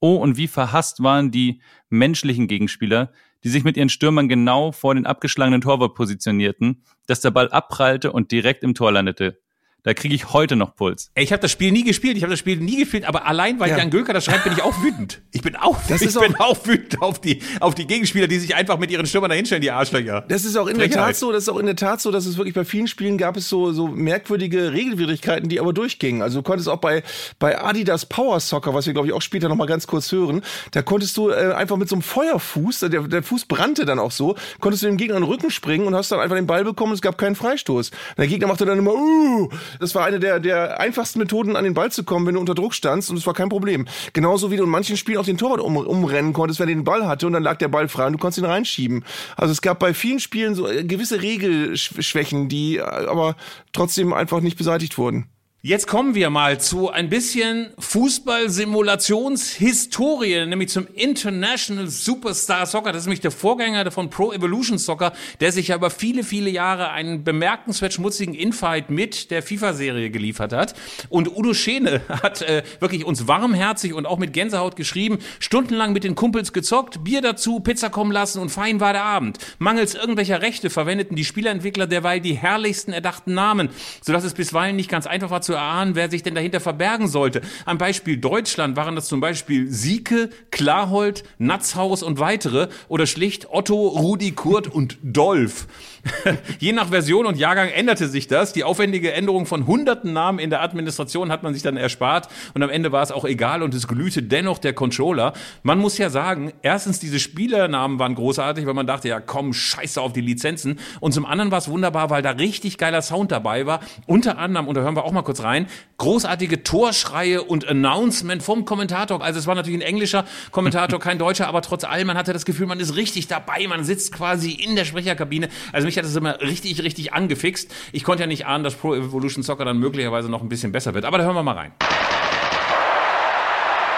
Oh, und wie verhasst waren die menschlichen Gegenspieler, die sich mit ihren Stürmern genau vor den abgeschlagenen Torwart positionierten, dass der Ball abprallte und direkt im Tor landete. Da kriege ich heute noch Puls. Ey, Ich habe das Spiel nie gespielt, ich habe das Spiel nie gespielt, aber allein weil Ja. Jan Göker das schreibt, bin ich auch wütend. Ich bin auch, Das ich ist bin auch wütend auf die, auf die Gegenspieler, die sich einfach mit ihren Stürmern dahinstellen, die Arschlöcher. Das ist auch in der Frechheit. Tat so, das ist auch in der Tat so, dass es wirklich bei vielen Spielen gab es so, so merkwürdige Regelwidrigkeiten, die aber durchgingen. Also du konntest auch bei, bei Adidas Power Soccer, was wir glaube ich auch später noch mal ganz kurz hören, da konntest du äh, einfach mit so einem Feuerfuß, der, der Fuß brannte dann auch so, konntest du dem Gegner in den Rücken springen und hast dann einfach den Ball bekommen und es gab keinen Freistoß. Und der Gegner machte dann immer, uh, das war eine der, der einfachsten Methoden an den Ball zu kommen, wenn du unter Druck standst und es war kein Problem. Genauso wie du in manchen Spielen auch den Torwart um, umrennen konntest, wenn er den Ball hatte und dann lag der Ball frei und du konntest ihn reinschieben. Also es gab bei vielen Spielen so äh, gewisse Regelschwächen, die äh, aber trotzdem einfach nicht beseitigt wurden. Jetzt kommen wir mal zu ein bisschen Fußball-Simulationshistorie, nämlich zum International Superstar Soccer. Das ist nämlich der Vorgänger von Pro Evolution Soccer, der sich ja über viele, viele Jahre einen bemerkenswert schmutzigen Infight mit der FIFA-Serie geliefert hat. Und Udo Schene hat äh, wirklich uns warmherzig und auch mit Gänsehaut geschrieben, stundenlang mit den Kumpels gezockt, Bier dazu, Pizza kommen lassen und fein war der Abend. Mangels irgendwelcher Rechte verwendeten die Spieleentwickler derweil die herrlichsten erdachten Namen, sodass es bisweilen nicht ganz einfach war zu erahnen, wer sich denn dahinter verbergen sollte. Am Beispiel Deutschland waren das zum Beispiel Sieke, Klarhold, Natzhaus und weitere oder schlicht Otto, Rudi, Kurt und Dolf. Je nach Version und Jahrgang änderte sich das. Die aufwendige Änderung von hunderten Namen in der Administration hat man sich dann erspart und am Ende war es auch egal und es glühte dennoch der Controller. Man muss ja sagen, erstens diese Spielernamen waren großartig, weil man dachte, ja komm, scheiße auf die Lizenzen und zum anderen war es wunderbar, weil da richtig geiler Sound dabei war. Unter anderem, und da hören wir auch mal kurz rein, großartige Torschreie und Announcement vom Kommentator. Also es war natürlich ein englischer Kommentator, kein deutscher, aber trotz allem, man hatte das Gefühl, man ist richtig dabei, man sitzt quasi in der Sprecherkabine. Also mich hat das immer richtig, richtig angefixt. Ich konnte ja nicht ahnen, dass Pro Evolution Soccer dann möglicherweise noch ein bisschen besser wird. Aber da hören wir mal rein.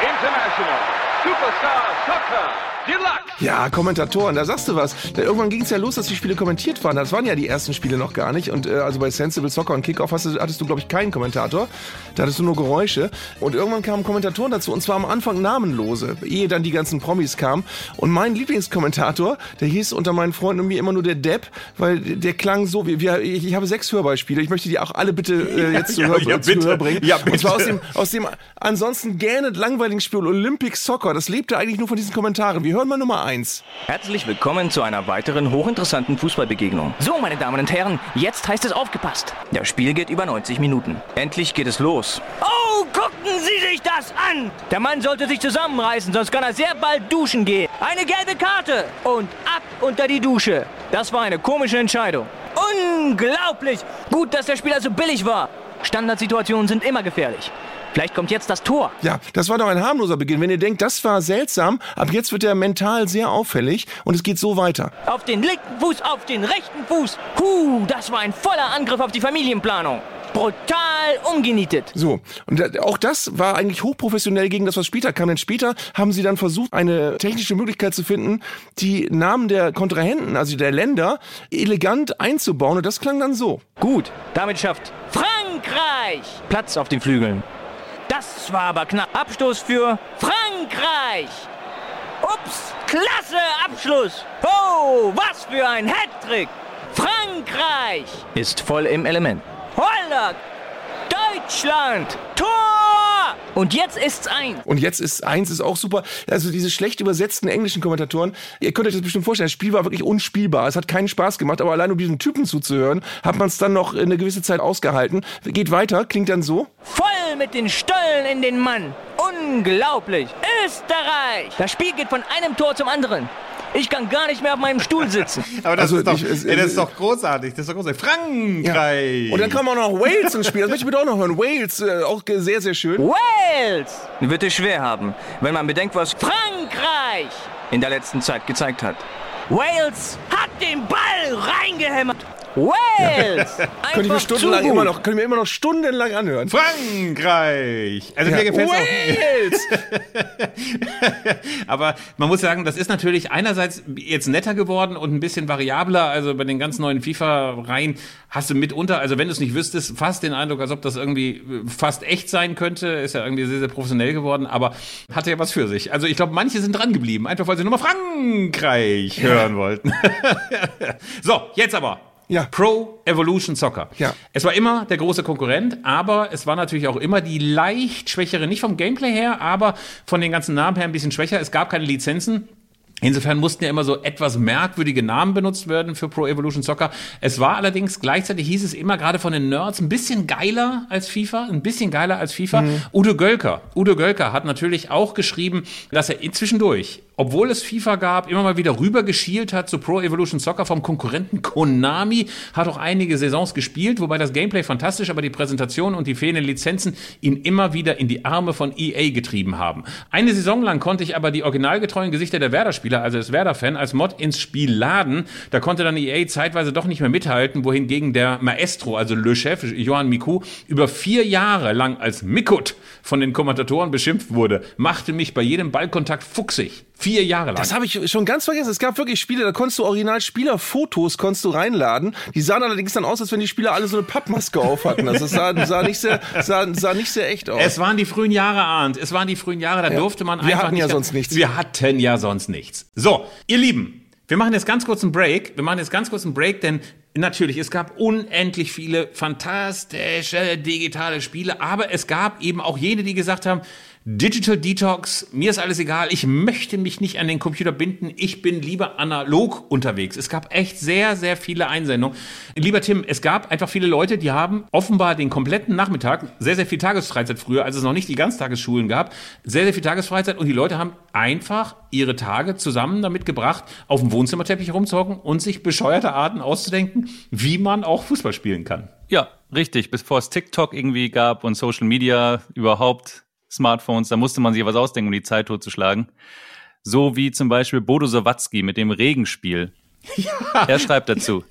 International Superstar Soccer Deluxe. Ja, Kommentatoren, da sagst du was. Da, irgendwann ging es ja los, dass die Spiele kommentiert waren. Das waren ja die ersten Spiele noch gar nicht. Und äh, also bei Sensible Soccer und Kickoff hast du, hattest du, glaube ich, keinen Kommentator. Da hattest du nur Geräusche. Und irgendwann kamen Kommentatoren dazu. Und zwar am Anfang namenlose, ehe dann die ganzen Promis kamen. Und mein Lieblingskommentator, der hieß unter meinen Freunden und mir immer nur der Depp, weil der klang so, wie wir, ich, ich habe sechs Hörbeispiele. Ich möchte die auch alle bitte äh, jetzt zu, Ja, ja, zu bitte. Hör bringen. Ja, Und zwar aus bitte. dem, aus dem ansonsten gerne langweiligen Spiel Olympic Soccer. Das lebte eigentlich nur von diesen Kommentaren. Wir hören mal Nummer eins. Herzlich willkommen zu einer weiteren hochinteressanten Fußballbegegnung. So, meine Damen und Herren, jetzt heißt es aufgepasst. Das Spiel geht über 90 Minuten. Endlich geht es los. Oh, gucken Sie sich das an! Der Mann sollte sich zusammenreißen, sonst kann er sehr bald duschen gehen. Eine gelbe Karte und ab unter die Dusche. Das war eine komische Entscheidung. Unglaublich! Gut, dass der Spieler so billig war. Standardsituationen sind immer gefährlich. Vielleicht kommt jetzt das Tor. Ja, das war doch ein harmloser Beginn. Wenn ihr denkt, das war seltsam, ab jetzt wird er mental sehr auffällig und es geht so weiter. Auf den linken Fuß, auf den rechten Fuß. Huh, das war ein voller Angriff auf die Familienplanung. Brutal umgenietet. So, und auch das war eigentlich hochprofessionell gegen das, was später kam. Denn später haben sie dann versucht, eine technische Möglichkeit zu finden, die Namen der Kontrahenten, also der Länder, elegant einzubauen. Und das klang dann so. Gut, damit schafft Frankreich Platz auf den Flügeln. Das war aber knapp. Abstoß für Frankreich. Ups, klasse Abschluss. Oh, was für ein Hattrick. Frankreich ist voll im Element. Holland, Deutschland, Tor. Und jetzt ist's ein. Und jetzt ist eins ist auch super. Also diese schlecht übersetzten englischen Kommentatoren, ihr könnt euch das bestimmt vorstellen, das Spiel war wirklich unspielbar. Es hat keinen Spaß gemacht, aber allein um diesen Typen zuzuhören, hat man es dann noch eine gewisse Zeit ausgehalten. Geht weiter, klingt dann so. Voll mit den Stollen in den Mann. Unglaublich. Österreich. Das Spiel geht von einem Tor zum anderen. Ich kann gar nicht mehr auf meinem Stuhl sitzen. Aber das, Also, ist, doch, ich- es- ey, das ist doch großartig. Das ist doch großartig. Frankreich. Und dann kam auch noch Wales ins Spiel. Das möchte ich bitte auch noch hören. Wales, äh, auch sehr, sehr schön. Wales wird es schwer haben, wenn man bedenkt, was Frankreich in der letzten Zeit gezeigt hat. Wales hat den Ball reingehämmert. Wales! Könnte ich mir Einfach stundenlang immer noch, könnte ich mir immer noch stundenlang anhören. Frankreich. Also mir Ja. gefällt auch. Wales! Aber man muss sagen, das ist natürlich einerseits jetzt netter geworden und ein bisschen variabler. Also bei den ganz neuen FIFA-Reihen hast du mitunter, also wenn du es nicht wüsstest, fast den Eindruck, als ob das irgendwie äh, fast echt sein könnte. Ist ja irgendwie sehr, sehr professionell geworden, aber hatte ja was für sich. Also ich glaube, manche sind dran geblieben, einfach weil sie nur mal Frankreich hören wollten. so, jetzt aber. Ja. Pro Evolution Soccer. Ja. Es war immer der große Konkurrent, aber es war natürlich auch immer die leicht schwächere, nicht vom Gameplay her, aber von den ganzen Namen her ein bisschen schwächer. Es gab keine Lizenzen. Insofern mussten ja immer so etwas merkwürdige Namen benutzt werden für Pro Evolution Soccer. Es war allerdings gleichzeitig hieß es immer gerade von den Nerds ein bisschen geiler als FIFA, ein bisschen geiler als FIFA. Udo Gölker, Udo Gölker hat natürlich auch geschrieben, dass er zwischendurch, obwohl es FIFA gab, immer mal wieder rüber geschielt hat zu Pro Evolution Soccer vom Konkurrenten Konami, hat auch einige Saisons gespielt, wobei das Gameplay fantastisch, aber die Präsentation und die fehlenden Lizenzen ihn immer wieder in die Arme von EA getrieben haben. Eine Saison lang konnte ich aber die originalgetreuen Gesichter der Werder-Spieler, also des Werder-Fan, als Mod ins Spiel laden. Da konnte dann EA zeitweise doch nicht mehr mithalten, wohingegen der Maestro, also Le Chef, Johann Miku, über vier Jahre lang als Mikut von den Kommentatoren beschimpft wurde, machte mich bei jedem Ballkontakt fuchsig. Vier Jahre lang. Das habe ich schon ganz vergessen. Es gab wirklich Spiele, da konntest du original Spielerfotos konntest du reinladen. Die sahen allerdings dann aus, als wenn die Spieler alle so eine Pappmaske auf hatten. Also es sah, sah, nicht sehr, sah, sah nicht sehr echt aus. Es waren die frühen Jahre, Arndt. Es waren die frühen Jahre, da durfte man Wir einfach hatten nicht. ja sonst nichts. Wir hatten ja sonst nichts. So, ihr Lieben, wir machen jetzt ganz kurz einen Break. Wir machen jetzt ganz kurz einen Break, denn natürlich, es gab unendlich viele fantastische digitale Spiele, aber es gab eben auch jene, die gesagt haben, Digital Detox, mir ist alles egal, ich möchte mich nicht an den Computer binden, ich bin lieber analog unterwegs. Es gab echt sehr, sehr viele Einsendungen. Lieber Tim, es gab einfach viele Leute, die haben offenbar den kompletten Nachmittag, sehr, sehr viel Tagesfreizeit früher, als es noch nicht die Ganztagesschulen gab, sehr, sehr viel Tagesfreizeit und die Leute haben einfach ihre Tage zusammen damit gebracht, auf dem Wohnzimmerteppich rumzocken und sich bescheuerte Arten auszudenken, wie man auch Fußball spielen kann. Ja, richtig. Bevor es TikTok irgendwie gab und Social Media überhaupt, Smartphones, da musste man sich was ausdenken, um die Zeit totzuschlagen. So wie zum Beispiel Bodo Sawatzki mit dem Regenspiel. Er schreibt dazu.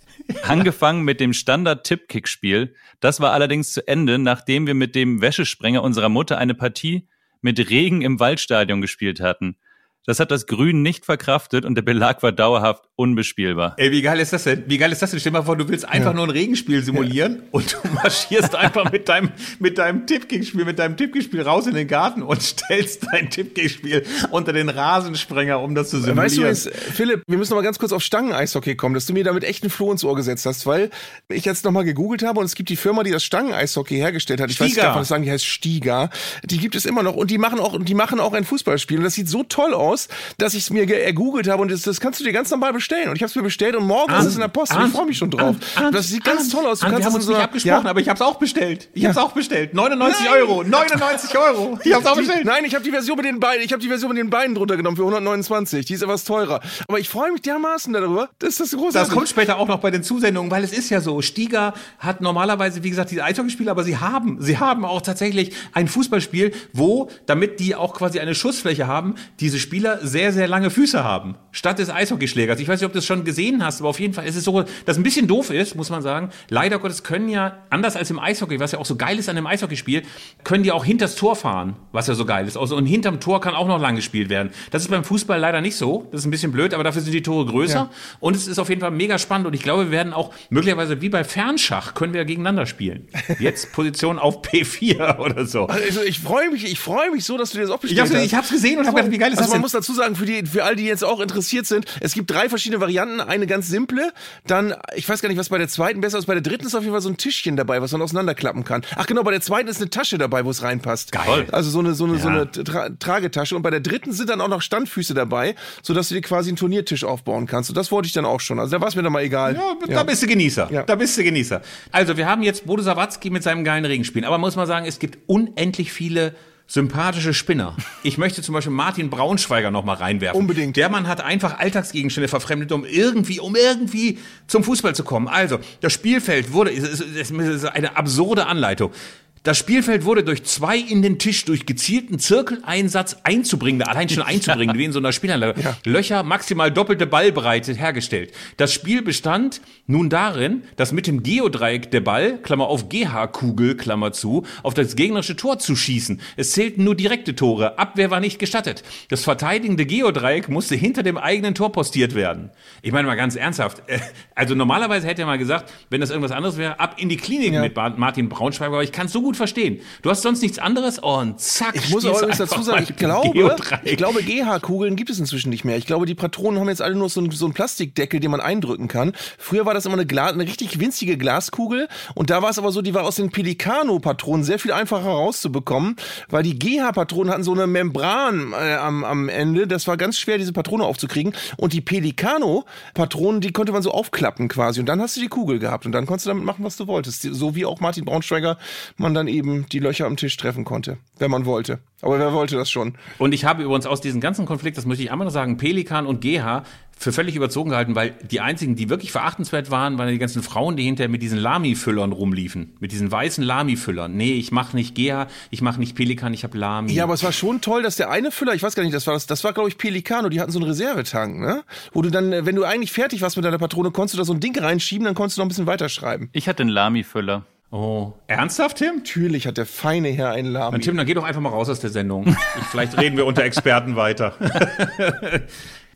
Angefangen mit dem Standard-Tipp-Kick-Spiel. Das war allerdings zu Ende, nachdem wir mit dem Wäschesprenger unserer Mutter eine Partie mit Regen im Waldstadion gespielt hatten. Das hat das Grün nicht verkraftet und der Belag war dauerhaft unbespielbar. Ey, wie geil ist das denn? Wie geil ist das denn? Stell dir mal vor, du willst einfach nur ein Regenspiel simulieren und du marschierst einfach mit deinem, mit deinem Tippkickspiel, mit deinem Tippkickspiel raus in den Garten und stellst dein Tippkickspiel unter den Rasensprenger, um das zu simulieren. Weißt du jetzt, Philipp, wir müssen noch mal ganz kurz auf Stangeneishockey kommen, dass du mir damit echt einen Floh ins Ohr gesetzt hast, weil ich jetzt noch mal gegoogelt habe und es gibt die Firma, die das Stangeneishockey hergestellt hat. Ich weiß Stiga. nicht, darf man das sagen, die heißt Stiga. Die gibt es immer noch und die machen auch, die machen auch ein Fußballspiel und das sieht so toll aus, dass ich es mir ge- ergoogelt habe und das, das kannst du dir ganz normal bestellen. Und ich habe es mir bestellt und morgen ist es in der Post und ich freue mich schon drauf. das sieht ganz toll aus. Du wir kannst haben es uns so nicht abgesprochen, Ja? aber ich hab's auch bestellt. Ich Ja. auch bestellt. 99 Nein. Euro. 99 Euro. Ich hab's auch bestellt. Nein, ich habe die Version mit den Beinen, ich habe die Version mit den Beinen drunter genommen für 129. Die ist etwas teurer. Aber ich freue mich dermaßen darüber. Das ist das großartig. Das kommt später auch noch bei den Zusendungen, weil es ist ja so, Stieger hat normalerweise, wie gesagt, diese Eishockeyspiele, aber sie haben, sie haben auch tatsächlich ein Fußballspiel, wo, damit die auch quasi eine Schussfläche haben, diese Spieler sehr, sehr lange Füße haben, statt des Eishockeyschlägers. Ich weiß nicht, ob du das schon gesehen hast, aber auf jeden Fall ist es so, dass ein bisschen doof ist, muss man sagen. Leider Gottes können ja, anders als im Eishockey, was ja auch so geil ist an dem Eishockeyspiel, können die auch hinters Tor fahren, was ja so geil ist. Also, und hinterm Tor kann auch noch lang gespielt werden. Das ist beim Fußball leider nicht so. Das ist ein bisschen blöd, aber dafür sind die Tore größer. Ja. Und es ist auf jeden Fall mega spannend. Und ich glaube, wir werden auch möglicherweise wie bei Fernschach können wir gegeneinander spielen. Jetzt Position auf P4 oder so. Also ich freue mich, ich freue mich so, dass du dir das auch Ich bestellt hab's, hast. ich hab's gesehen und hab gedacht, wie geil ist also das man denn? muss dazu sagen, für, die, für all die jetzt auch interessiert sind, es gibt drei verschiedene Varianten. Eine ganz simple, dann, ich weiß gar nicht, was bei der zweiten besser ist. Bei der dritten ist auf jeden Fall so ein Tischchen dabei, was man auseinanderklappen kann. Ach genau, bei der zweiten ist eine Tasche dabei, wo es reinpasst. Geil. Also so eine, so eine, so Ja. eine Tra Tragetasche. Und bei der dritten sind dann auch noch Standfüße dabei, sodass du dir quasi einen Turniertisch aufbauen kannst. Und das wollte ich dann auch schon. Also da war es mir dann mal egal. Ja, da bist du Genießer. Ja. Da bist du Genießer. Also, wir haben jetzt Bodo Sawatzki mit seinem geilen Regenspiel. Aber muss man sagen, es gibt unendlich viele sympathische Spinner. Ich möchte zum Beispiel Martin Braunschweiger noch mal reinwerfen. Unbedingt. Der Mann hat einfach Alltagsgegenstände verfremdet, um irgendwie, um irgendwie zum Fußball zu kommen. Also, das Spielfeld wurde, es ist, eine absurde Anleitung. Das Spielfeld wurde durch zwei in den Tisch durch gezielten Zirkeleinsatz einzubringende, allein schon einzubringende, wie in so einer Spielanlage, Löcher maximal doppelte Ballbreite hergestellt. Das Spiel bestand nun darin, dass mit dem Geodreieck der Ball, Klammer auf GH-Kugel, Klammer zu, auf das gegnerische Tor zu schießen. Es zählten nur direkte Tore. Abwehr war nicht gestattet. Das verteidigende Geodreieck musste hinter dem eigenen Tor postiert werden. Ich meine mal ganz ernsthaft. äh, Also normalerweise hätte er mal gesagt, wenn das irgendwas anderes wäre, ab in die Klinik Ja. mit Martin Braunschweig, aber ich kann es so gut verstehen. Du hast sonst nichts anderes und zack, Ich muss aber übrigens dazu sagen, ich glaube, ich glaube, GH-Kugeln gibt es inzwischen nicht mehr. Ich glaube, die Patronen haben jetzt alle nur so einen, so einen Plastikdeckel, den man eindrücken kann. Früher war das immer eine, Gla eine richtig winzige Glaskugel und da war es aber so, die war aus den Pelicano-Patronen sehr viel einfacher rauszubekommen, weil die GH-Patronen hatten so eine Membran äh, am, am Ende. Das war ganz schwer, diese Patrone aufzukriegen. Und die Pelicano-Patronen, die konnte man so aufklappen quasi. Und dann hast du die Kugel gehabt und dann konntest du damit machen, was du wolltest. So wie auch Martin Braunschweiger man dann eben die Löcher am Tisch treffen konnte, wenn man wollte. Aber wer wollte das schon? Und ich habe übrigens aus diesem ganzen Konflikt, das möchte ich einmal noch sagen, Pelikan und GH für völlig überzogen gehalten, weil die einzigen, die wirklich verachtenswert waren, waren die ganzen Frauen, die hinterher mit diesen Lami-Füllern rumliefen. Mit diesen weißen Lami-Füllern. Nee, ich mache nicht GH, ich mache nicht Pelikan, ich habe Lami. Ja, aber es war schon toll, dass der eine Füller, ich weiß gar nicht, das war das, das war glaube ich Pelicano, die hatten so einen Reservetank, ne? Wo du dann, äh, wenn du eigentlich fertig warst mit deiner Patrone, konntest du da so ein Ding reinschieben, dann konntest du noch ein bisschen weiterschreiben. Ich hatte einen Lami-Füller. Oh. Ernsthaft, Tim? Natürlich hat der feine Herr einen Lami. Tim, dann geh doch einfach mal raus aus der Sendung. Ich, vielleicht reden wir unter Experten weiter.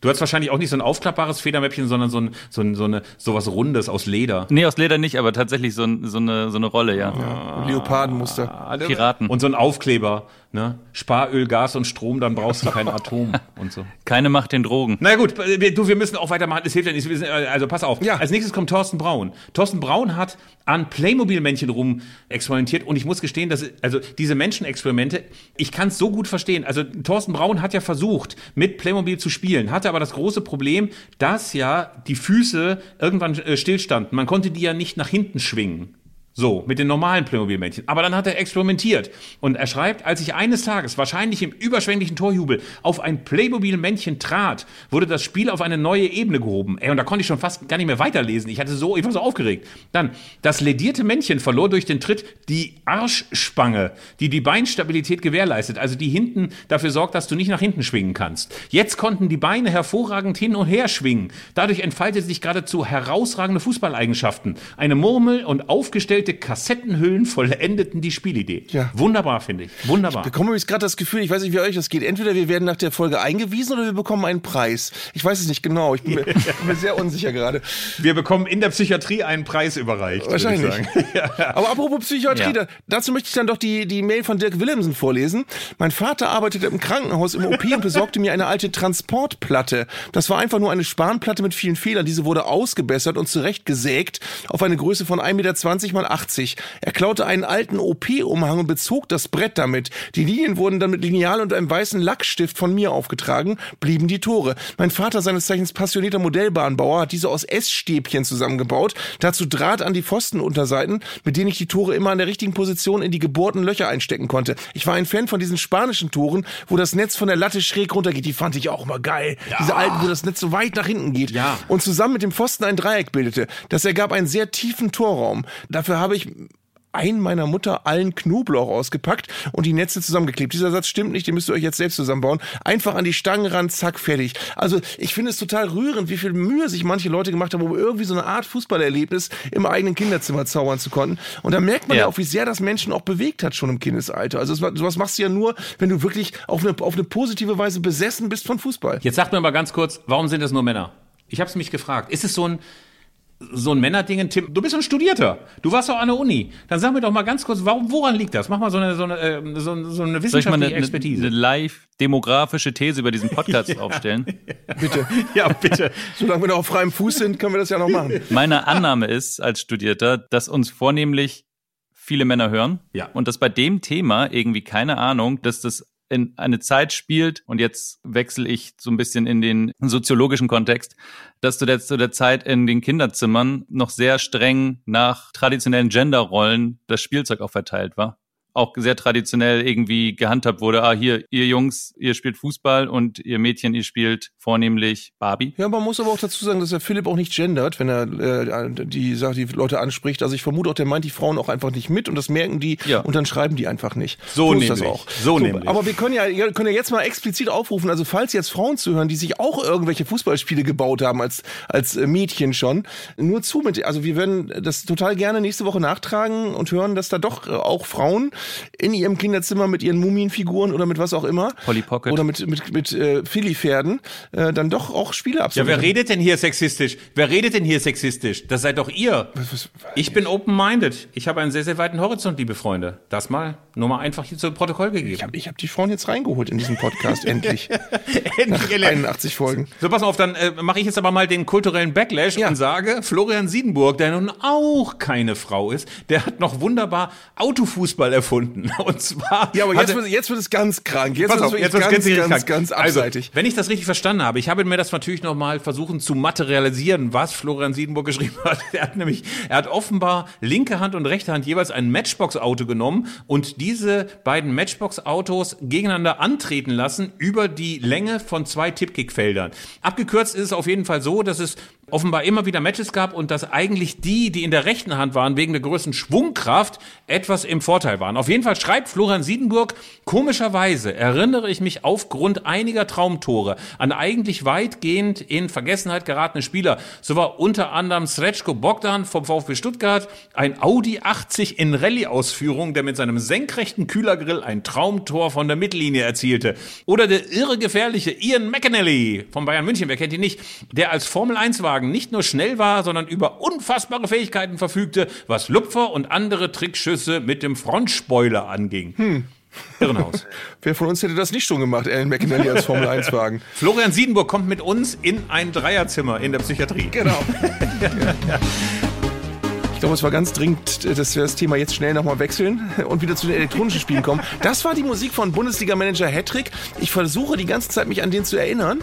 Du hast wahrscheinlich auch nicht so ein aufklappbares Federmäppchen, sondern so ein, so ein, so eine, sowas Rundes aus Leder. Nee, aus Leder nicht, aber tatsächlich so, ein, so, eine, so eine Rolle, ja. Leopardenmuster. Piraten. Und so ein Aufkleber, ne? Sparöl, Gas und Strom, dann brauchst du kein Atom und so. Keine Macht den Drogen. Na gut, wir, du, wir müssen auch weitermachen. Es hilft ja nicht. Wir sind- Also pass auf. Ja. Als nächstes kommt Thorsten Braun. Thorsten Braun hat an Playmobil-Männchen rum experimentiert und ich muss gestehen, dass also diese Menschenexperimente, ich kann es so gut verstehen. Also Thorsten Braun hat ja versucht, mit Playmobil zu spielen, hatte aber das große Problem, dass ja die Füße irgendwann äh, stillstanden. Man konnte die ja nicht nach hinten schwingen. So, mit den normalen Playmobil-Männchen. Aber dann hat er experimentiert. Und er schreibt, als ich eines Tages, wahrscheinlich im überschwänglichen Torjubel, auf ein Playmobil-Männchen trat, wurde das Spiel auf eine neue Ebene gehoben. Ey, und da konnte ich schon fast gar nicht mehr weiterlesen. Ich hatte so, ich war so aufgeregt. Dann, das ledierte Männchen verlor durch den Tritt die Arschspange, die die Beinstabilität gewährleistet. Also die hinten dafür sorgt, dass du nicht nach hinten schwingen kannst. Jetzt konnten die Beine hervorragend hin und her schwingen. Dadurch entfaltete sich geradezu herausragende Fußballeigenschaften. Eine Murmel und aufgestellte Kassettenhüllen vollendeten die Spielidee. Ja. Wunderbar, finde ich. Wunderbar. bekomme übrigens gerade das Gefühl, ich weiß nicht, wie euch das geht. Entweder wir werden nach der Folge eingewiesen oder wir bekommen einen Preis. Ich weiß es nicht genau. Ich bin mir, bin mir sehr unsicher gerade. Wir bekommen in der Psychiatrie einen Preis überreicht. würde ich Wahrscheinlich. sagen. Aber apropos Psychiatrie, Ja. da, dazu möchte ich dann doch die, die Mail von Dirk Willemsen vorlesen. Mein Vater arbeitete im Krankenhaus im OP und besorgte mir eine alte Transportplatte. Das war einfach nur eine Spanplatte mit vielen Fehlern. Diese wurde ausgebessert und zurechtgesägt auf eine Größe von 1,20 Meter mal 80. Er klaute einen alten OP-Umhang und bezog das Brett damit. Die Linien wurden dann mit Lineal und einem weißen Lackstift von mir aufgetragen, blieben die Tore. Mein Vater, seines Zeichens passionierter Modellbahnbauer, hat diese aus S-Stäbchen zusammengebaut, dazu Draht an die Pfostenunterseiten, mit denen ich die Tore immer an der richtigen Position in die gebohrten Löcher einstecken konnte. Ich war ein Fan von diesen spanischen Toren, wo das Netz von der Latte schräg runtergeht. Die fand ich auch immer geil. Diese alten, wo das Netz so weit nach hinten geht. Ja. Und zusammen mit dem Pfosten ein Dreieck bildete. Das ergab einen sehr tiefen Torraum. Dafür habe ich ein meiner Mutter allen Knoblauch ausgepackt und die Netze zusammengeklebt. Dieser Satz stimmt nicht, den müsst ihr euch jetzt selbst zusammenbauen. Einfach an die Stangen ran, zack, fertig. Also ich finde es total rührend, wie viel Mühe sich manche Leute gemacht haben, um irgendwie so eine Art Fußballerlebnis im eigenen Kinderzimmer zaubern zu konnten. Und da merkt man ja, Ja. auch, wie sehr das Menschen auch bewegt hat schon im Kindesalter. Also das- sowas machst du ja nur, wenn du wirklich auf eine, auf eine positive Weise besessen bist von Fußball. Jetzt sag mir mal ganz kurz, warum sind es nur Männer? Ich habe es mich gefragt. Ist es so ein so ein Männerding, Tim, du bist ein Studierter. Du warst doch an der Uni. Dann sag mir doch mal ganz kurz, warum, woran liegt das? Mach mal so eine, so eine, äh, so, so eine Soll ich mal wissenschaftliche eine, eine, Expertise. eine live-demografische These über diesen Podcast aufstellen? Bitte. ja, bitte. Solange wir noch auf freiem Fuß sind, können wir das ja noch machen. Meine Annahme ist als Studierter, dass uns vornehmlich viele Männer hören. Ja. Und dass bei dem Thema irgendwie keine Ahnung, dass das in eine Zeit spielt, und jetzt wechsle ich so ein bisschen in den soziologischen Kontext, dass zu der, zu der Zeit in den Kinderzimmern noch sehr streng nach traditionellen Genderrollen das Spielzeug auch verteilt war. Auch sehr traditionell irgendwie gehandhabt wurde. Ah, hier, ihr Jungs, ihr spielt Fußball und ihr Mädchen, ihr spielt vornehmlich Barbie. Ja, man muss aber auch dazu sagen, dass der Philipp auch nicht gendert, wenn er äh, die, sagt, die Leute anspricht. Also ich vermute auch, der meint die Frauen auch einfach nicht mit und das merken die Ja. und dann schreiben die einfach nicht. So das nämlich. auch. So nämlich. Aber wir können ja, ja- können ja jetzt mal explizit aufrufen, also falls jetzt Frauen zuhören, die sich auch irgendwelche Fußballspiele gebaut haben als, als äh, Mädchen schon, nur zu mit, also wir werden das total gerne nächste Woche nachtragen und hören, dass da doch äh, auch Frauen in ihrem Kinderzimmer mit ihren Mumienfiguren oder mit was auch immer Polly Pocket. oder mit, mit, mit äh, Philly-Pferden äh, dann doch auch Spiele Ja, absolvieren. wer redet denn hier sexistisch? Wer redet denn hier sexistisch? Das seid doch ihr. Ich bin open-minded. Ich habe einen sehr, sehr weiten Horizont, liebe Freunde. Das mal nur mal einfach hier zu Protokoll gegeben. Ich habe ich hab die Frauen jetzt reingeholt in diesen Podcast, endlich. Endlich Nach erlebt. 81 Folgen. So, pass auf, dann äh, mache ich jetzt aber mal den kulturellen Backlash Ja. und sage, Florian Siedenburg, der nun auch keine Frau ist, der hat noch wunderbar Autofußball erfunden. Und zwar. Ja, aber jetzt wird, jetzt wird es ganz krank. Jetzt wird es jetzt ganz, ganz, ganz, ganz, ganz, Also, abseitig. wenn ich das richtig verstanden habe, ich habe mir das natürlich noch mal versuchen zu materialisieren, was Florian Siedenburg geschrieben hat. Er hat nämlich, er hat offenbar linke Hand und rechte Hand jeweils ein Matchbox-Auto genommen und diese beiden Matchbox-Autos gegeneinander antreten lassen über die Länge von zwei Tipkick-Feldern. Abgekürzt ist es auf jeden Fall so, dass es offenbar immer wieder Matches gab und dass eigentlich die, die in der rechten Hand waren, wegen der größten Schwungkraft etwas im Vorteil waren. Auf jeden Fall schreibt Florian Siedenburg, komischerweise erinnere ich mich aufgrund einiger Traumtore an eigentlich weitgehend in Vergessenheit geratene Spieler. So war unter anderem Srečko Bogdan vom VfB Stuttgart, ein Audi 80 in Rallye-Ausführung, der mit seinem senkrechten Kühlergrill ein Traumtor von der Mittellinie erzielte. Oder der irre gefährliche Ian McAnally von Bayern München, wer kennt ihn nicht, der als Formel-1-Wagen nicht nur schnell war, sondern über unfassbare Fähigkeiten verfügte, was Lupfer und andere Trickschüsse mit dem Frontspoiler anging. Irrenhaus. Wer von uns hätte das nicht schon gemacht, Alan McAnally als Formel-1-Wagen? Florian Siedenburg kommt mit uns in ein Dreierzimmer in der Psychiatrie. Genau. Ich glaube, es war ganz dringend, dass wir das Thema jetzt schnell nochmal wechseln und wieder zu den elektronischen Spielen kommen. Das war die Musik von Bundesliga-Manager Hattrick. Ich versuche die ganze Zeit, mich an den zu erinnern.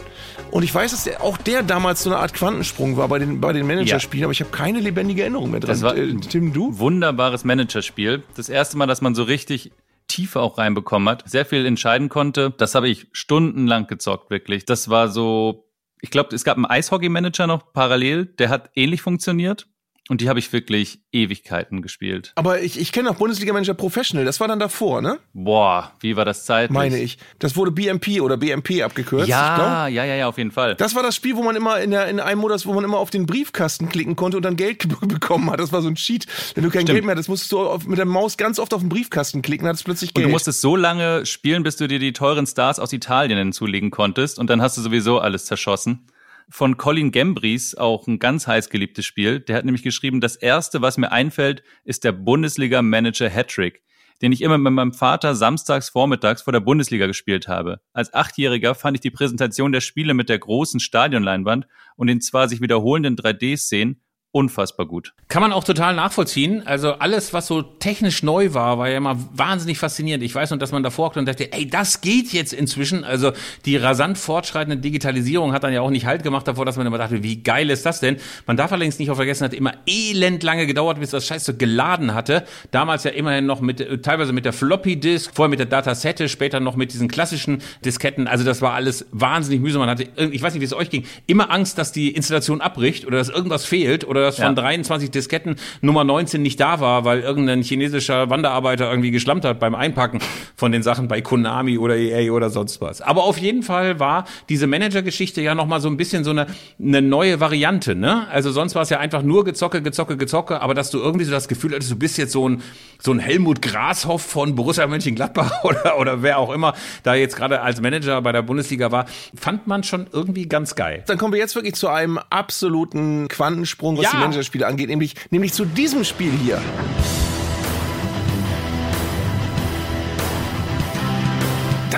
Und ich weiß, dass der, auch der damals so eine Art Quantensprung war bei den, bei den Managerspielen, aber ich habe keine lebendige Erinnerung mehr dran. Das war- äh, Tim, du? Wunderbares Managerspiel. Das erste Mal, dass man so richtig Tiefe auch reinbekommen hat, sehr viel entscheiden konnte. Das habe ich stundenlang gezockt, wirklich. Das war so, ich glaube, es gab einen Eishockey-Manager noch parallel, der hat ähnlich funktioniert. Und die habe ich wirklich Ewigkeiten gespielt. Aber ich, ich kenne auch Bundesliga-Manager Professional. Das war dann davor, ne? Boah, wie war das zeitlich? Meine ich. Das wurde BMP oder BMP abgekürzt. Ja, ja, ja, ja, auf jeden Fall. Das war das Spiel, wo man immer in, der, in einem Modus, wo man immer auf den Briefkasten klicken konnte und dann Geld ge- bekommen hat. Das war so ein Cheat. Wenn du kein Stimmt. Geld mehr hattest, musstest du auf, mit der Maus ganz oft auf den Briefkasten klicken, hattest plötzlich Und Geld. du musstest so lange spielen, bis du dir die teuren Stars aus Italien hinzulegen konntest. Und dann hast du sowieso alles zerschossen. Von Colin Gembries, auch ein ganz heiß geliebtes Spiel. Der hat nämlich geschrieben, das erste, was mir einfällt, ist der Bundesliga-Manager Hattrick, den ich immer mit meinem Vater samstags vormittags vor der Bundesliga gespielt habe. Als Achtjähriger fand ich die Präsentation der Spiele mit der großen Stadionleinwand und den zwar sich wiederholenden 3D-Szenen unfassbar gut. Kann man auch total nachvollziehen. Also alles, was so technisch neu war, war ja immer wahnsinnig faszinierend. Ich weiß noch, dass man davor und dachte, ey, das geht jetzt inzwischen. Also die rasant fortschreitende Digitalisierung hat dann ja auch nicht Halt gemacht davor, dass man immer dachte, wie geil ist das denn? Man darf allerdings nicht auch vergessen, hat immer elend lange gedauert, bis das Scheiß so geladen hatte. Damals ja immerhin noch mit, äh, teilweise mit der Floppy Disk, vorher mit der Datasette, später noch mit diesen klassischen Disketten. Also das war alles wahnsinnig mühsam. Man hatte, ich weiß nicht, wie es euch ging, immer Angst, dass die Installation abbricht oder dass irgendwas fehlt oder dass Ja. von 23 Disketten Nummer 19 nicht da war, weil irgendein chinesischer Wanderarbeiter irgendwie geschlampt hat beim Einpacken von den Sachen bei Konami oder EA oder sonst was. Aber auf jeden Fall war diese Manager-Geschichte ja nochmal so ein bisschen so eine, eine neue Variante, ne? Also sonst war es ja einfach nur gezocke, gezocke, gezocke, aber dass du irgendwie so das Gefühl hattest, du bist jetzt so ein, so ein Helmut Grashoff von Borussia Mönchengladbach oder, oder wer auch immer da jetzt gerade als Manager bei der Bundesliga war, fand man schon irgendwie ganz geil. Dann kommen wir jetzt wirklich zu einem absoluten Quantensprung, was Ja. die Managerspiele angeht, nämlich, nämlich zu diesem Spiel hier.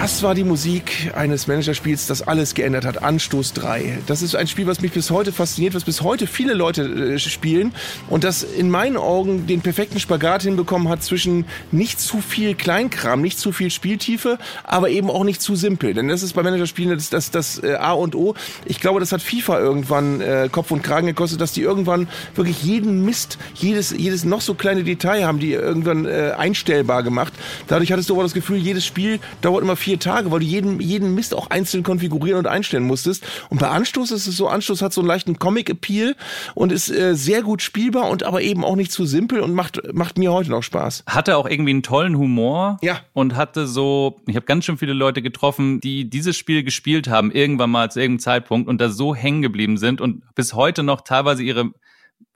Das war die Musik eines Managerspiels, das alles geändert hat. Anstoß 3. Das ist ein Spiel, was mich bis heute fasziniert, was bis heute viele Leute äh, spielen und das in meinen Augen den perfekten Spagat hinbekommen hat zwischen nicht zu viel Kleinkram, nicht zu viel Spieltiefe, aber eben auch nicht zu simpel. Denn das ist bei Managerspielen das, das, das äh, A und O. Ich glaube, das hat FIFA irgendwann äh, Kopf und Kragen gekostet, dass die irgendwann wirklich jeden Mist, jedes, jedes noch so kleine Detail haben die irgendwann äh, einstellbar gemacht. Dadurch hattest du aber das Gefühl, jedes Spiel dauert immer vier Tage, weil du jeden, jeden Mist auch einzeln konfigurieren und einstellen musstest. Und bei Anstoß ist es so, Anstoß hat so einen leichten Comic-Appeal und ist äh, sehr gut spielbar und aber eben auch nicht zu simpel und macht, macht mir heute noch Spaß. Hatte auch irgendwie einen tollen Humor. Ja. Und hatte so, ich habe ganz schön viele Leute getroffen, die dieses Spiel gespielt haben, irgendwann mal zu irgendeinem Zeitpunkt und da so hängen geblieben sind und bis heute noch teilweise ihre,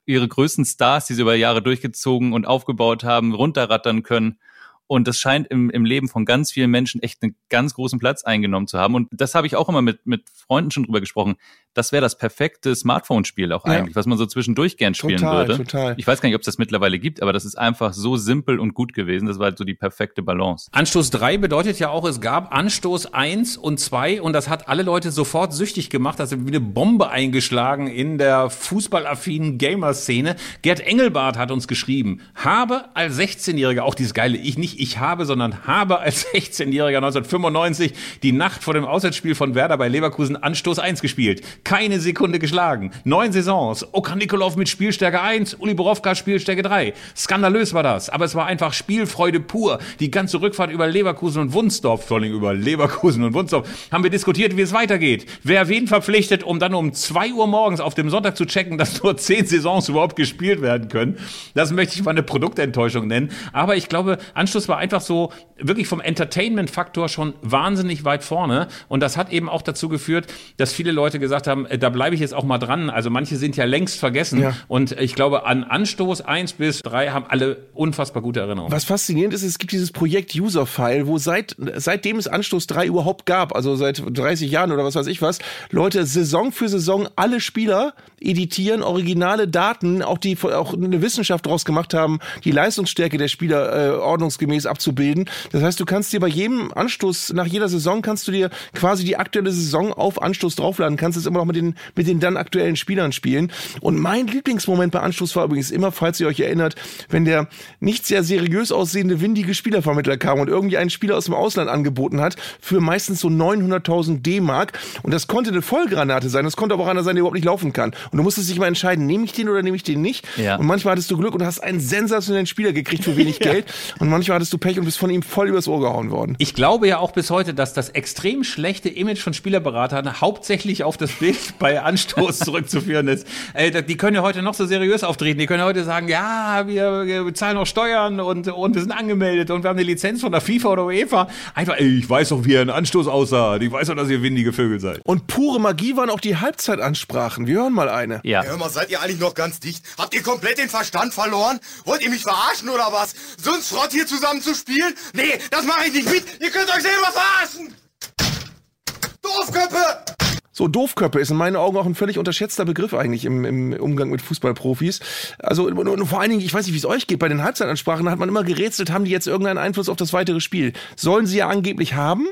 ihre größten Stars, die sie über Jahre durchgezogen und aufgebaut haben, runterrattern können. Und das scheint im, im Leben von ganz vielen Menschen echt einen ganz großen Platz eingenommen zu haben. Und das habe ich auch immer mit, mit Freunden schon drüber gesprochen. Das wäre das perfekte Smartphone-Spiel auch Ja. eigentlich, was man so zwischendurch gern spielen Total, würde. total. Ich weiß gar nicht, ob es das mittlerweile gibt, aber das ist einfach so simpel und gut gewesen. Das war halt so die perfekte Balance. Anstoß 3 bedeutet ja auch, es gab Anstoß 1 und 2 und das hat alle Leute sofort süchtig gemacht. Das ist wie eine Bombe eingeschlagen in der fußballaffinen Gamer-Szene. Gerd Engelbart hat uns geschrieben, habe als 16-Jähriger, auch dieses geile Ich nicht ich habe, sondern habe als 16-Jähriger 1995 die Nacht vor dem Auswärtsspiel von Werder bei Leverkusen Anstoß 1 gespielt. Keine Sekunde geschlagen. Neun Saisons. Okan Nikolov mit Spielstärke 1, Uli Borowka Spielstärke 3. Skandalös war das, aber es war einfach Spielfreude pur. Die ganze Rückfahrt über Leverkusen und Wunsdorf, vor allem über Leverkusen und Wunsdorf, haben wir diskutiert, wie es weitergeht. Wer wen verpflichtet, um dann um 2 Uhr morgens auf dem Sonntag zu checken, dass nur 10 Saisons überhaupt gespielt werden können. Das möchte ich mal eine Produktenttäuschung nennen. Aber ich glaube, Anschluss war einfach so wirklich vom Entertainment-Faktor schon wahnsinnig weit vorne. Und das hat eben auch dazu geführt, dass viele Leute gesagt haben, äh, da bleibe ich jetzt auch mal dran. Also manche sind ja längst vergessen. Ja. Und ich glaube, an Anstoß 1 bis 3 haben alle unfassbar gute Erinnerungen. Was faszinierend ist, es gibt dieses Projekt Userfile, wo seit, seitdem es Anstoß 3 überhaupt gab, also seit 30 Jahren oder was weiß ich was, Leute Saison für Saison alle Spieler editieren, originale Daten, auch die auch eine Wissenschaft draus gemacht haben, die Leistungsstärke der Spieler äh, ordnungsgemäß abzubilden. Das heißt, du kannst dir bei jedem Anstoß, nach jeder Saison kannst du dir quasi die aktuelle Saison auf Anstoß draufladen, kannst es immer noch mit den, mit den dann aktuellen Spielern spielen. Und mein Lieblingsmoment bei Anstoß war übrigens immer, falls ihr euch erinnert, wenn der nicht sehr seriös aussehende windige Spielervermittler kam und irgendwie einen Spieler aus dem Ausland angeboten hat für meistens so 900.000 D-Mark. Und das konnte eine Vollgranate sein, das konnte aber auch einer sein, der überhaupt nicht laufen kann. Und du musstest dich mal entscheiden, nehme ich den oder nehme ich den nicht. Ja. Und manchmal hattest du Glück und hast einen sensationellen Spieler gekriegt für wenig Geld. Und manchmal hattest du Pech und bist von ihm voll übers Ohr gehauen worden. Ich glaube ja auch bis heute, dass das extrem schlechte Image von Spielerberatern hauptsächlich auf das Bild bei Anstoß zurückzuführen ist. Äh, die können ja heute noch so seriös auftreten. Die können ja heute sagen, ja, wir, wir bezahlen noch Steuern und, und wir sind angemeldet und wir haben eine Lizenz von der FIFA oder UEFA. Einfach, ey, ich weiß doch, wie ihr ein Anstoß aussah. Ich weiß doch, dass ihr windige Vögel seid. Und pure Magie waren auch die Halbzeitansprachen. Wir hören mal eine. Ja. Hör mal, seid ihr eigentlich noch ganz dicht? Habt ihr komplett den Verstand verloren? Wollt ihr mich verarschen oder was? So ein Schrott hier zusammen zu spielen? Nee, das mache ich nicht mit. Ihr könnt euch selber verarschen. Doofköppe! So, Doofköppe ist in meinen Augen auch ein völlig unterschätzter Begriff eigentlich im, im Umgang mit Fußballprofis. Also und, und vor allen Dingen, ich weiß nicht, wie es euch geht, bei den Halbzeitansprachen hat man immer gerätselt, haben die jetzt irgendeinen Einfluss auf das weitere Spiel? Sollen sie ja angeblich haben,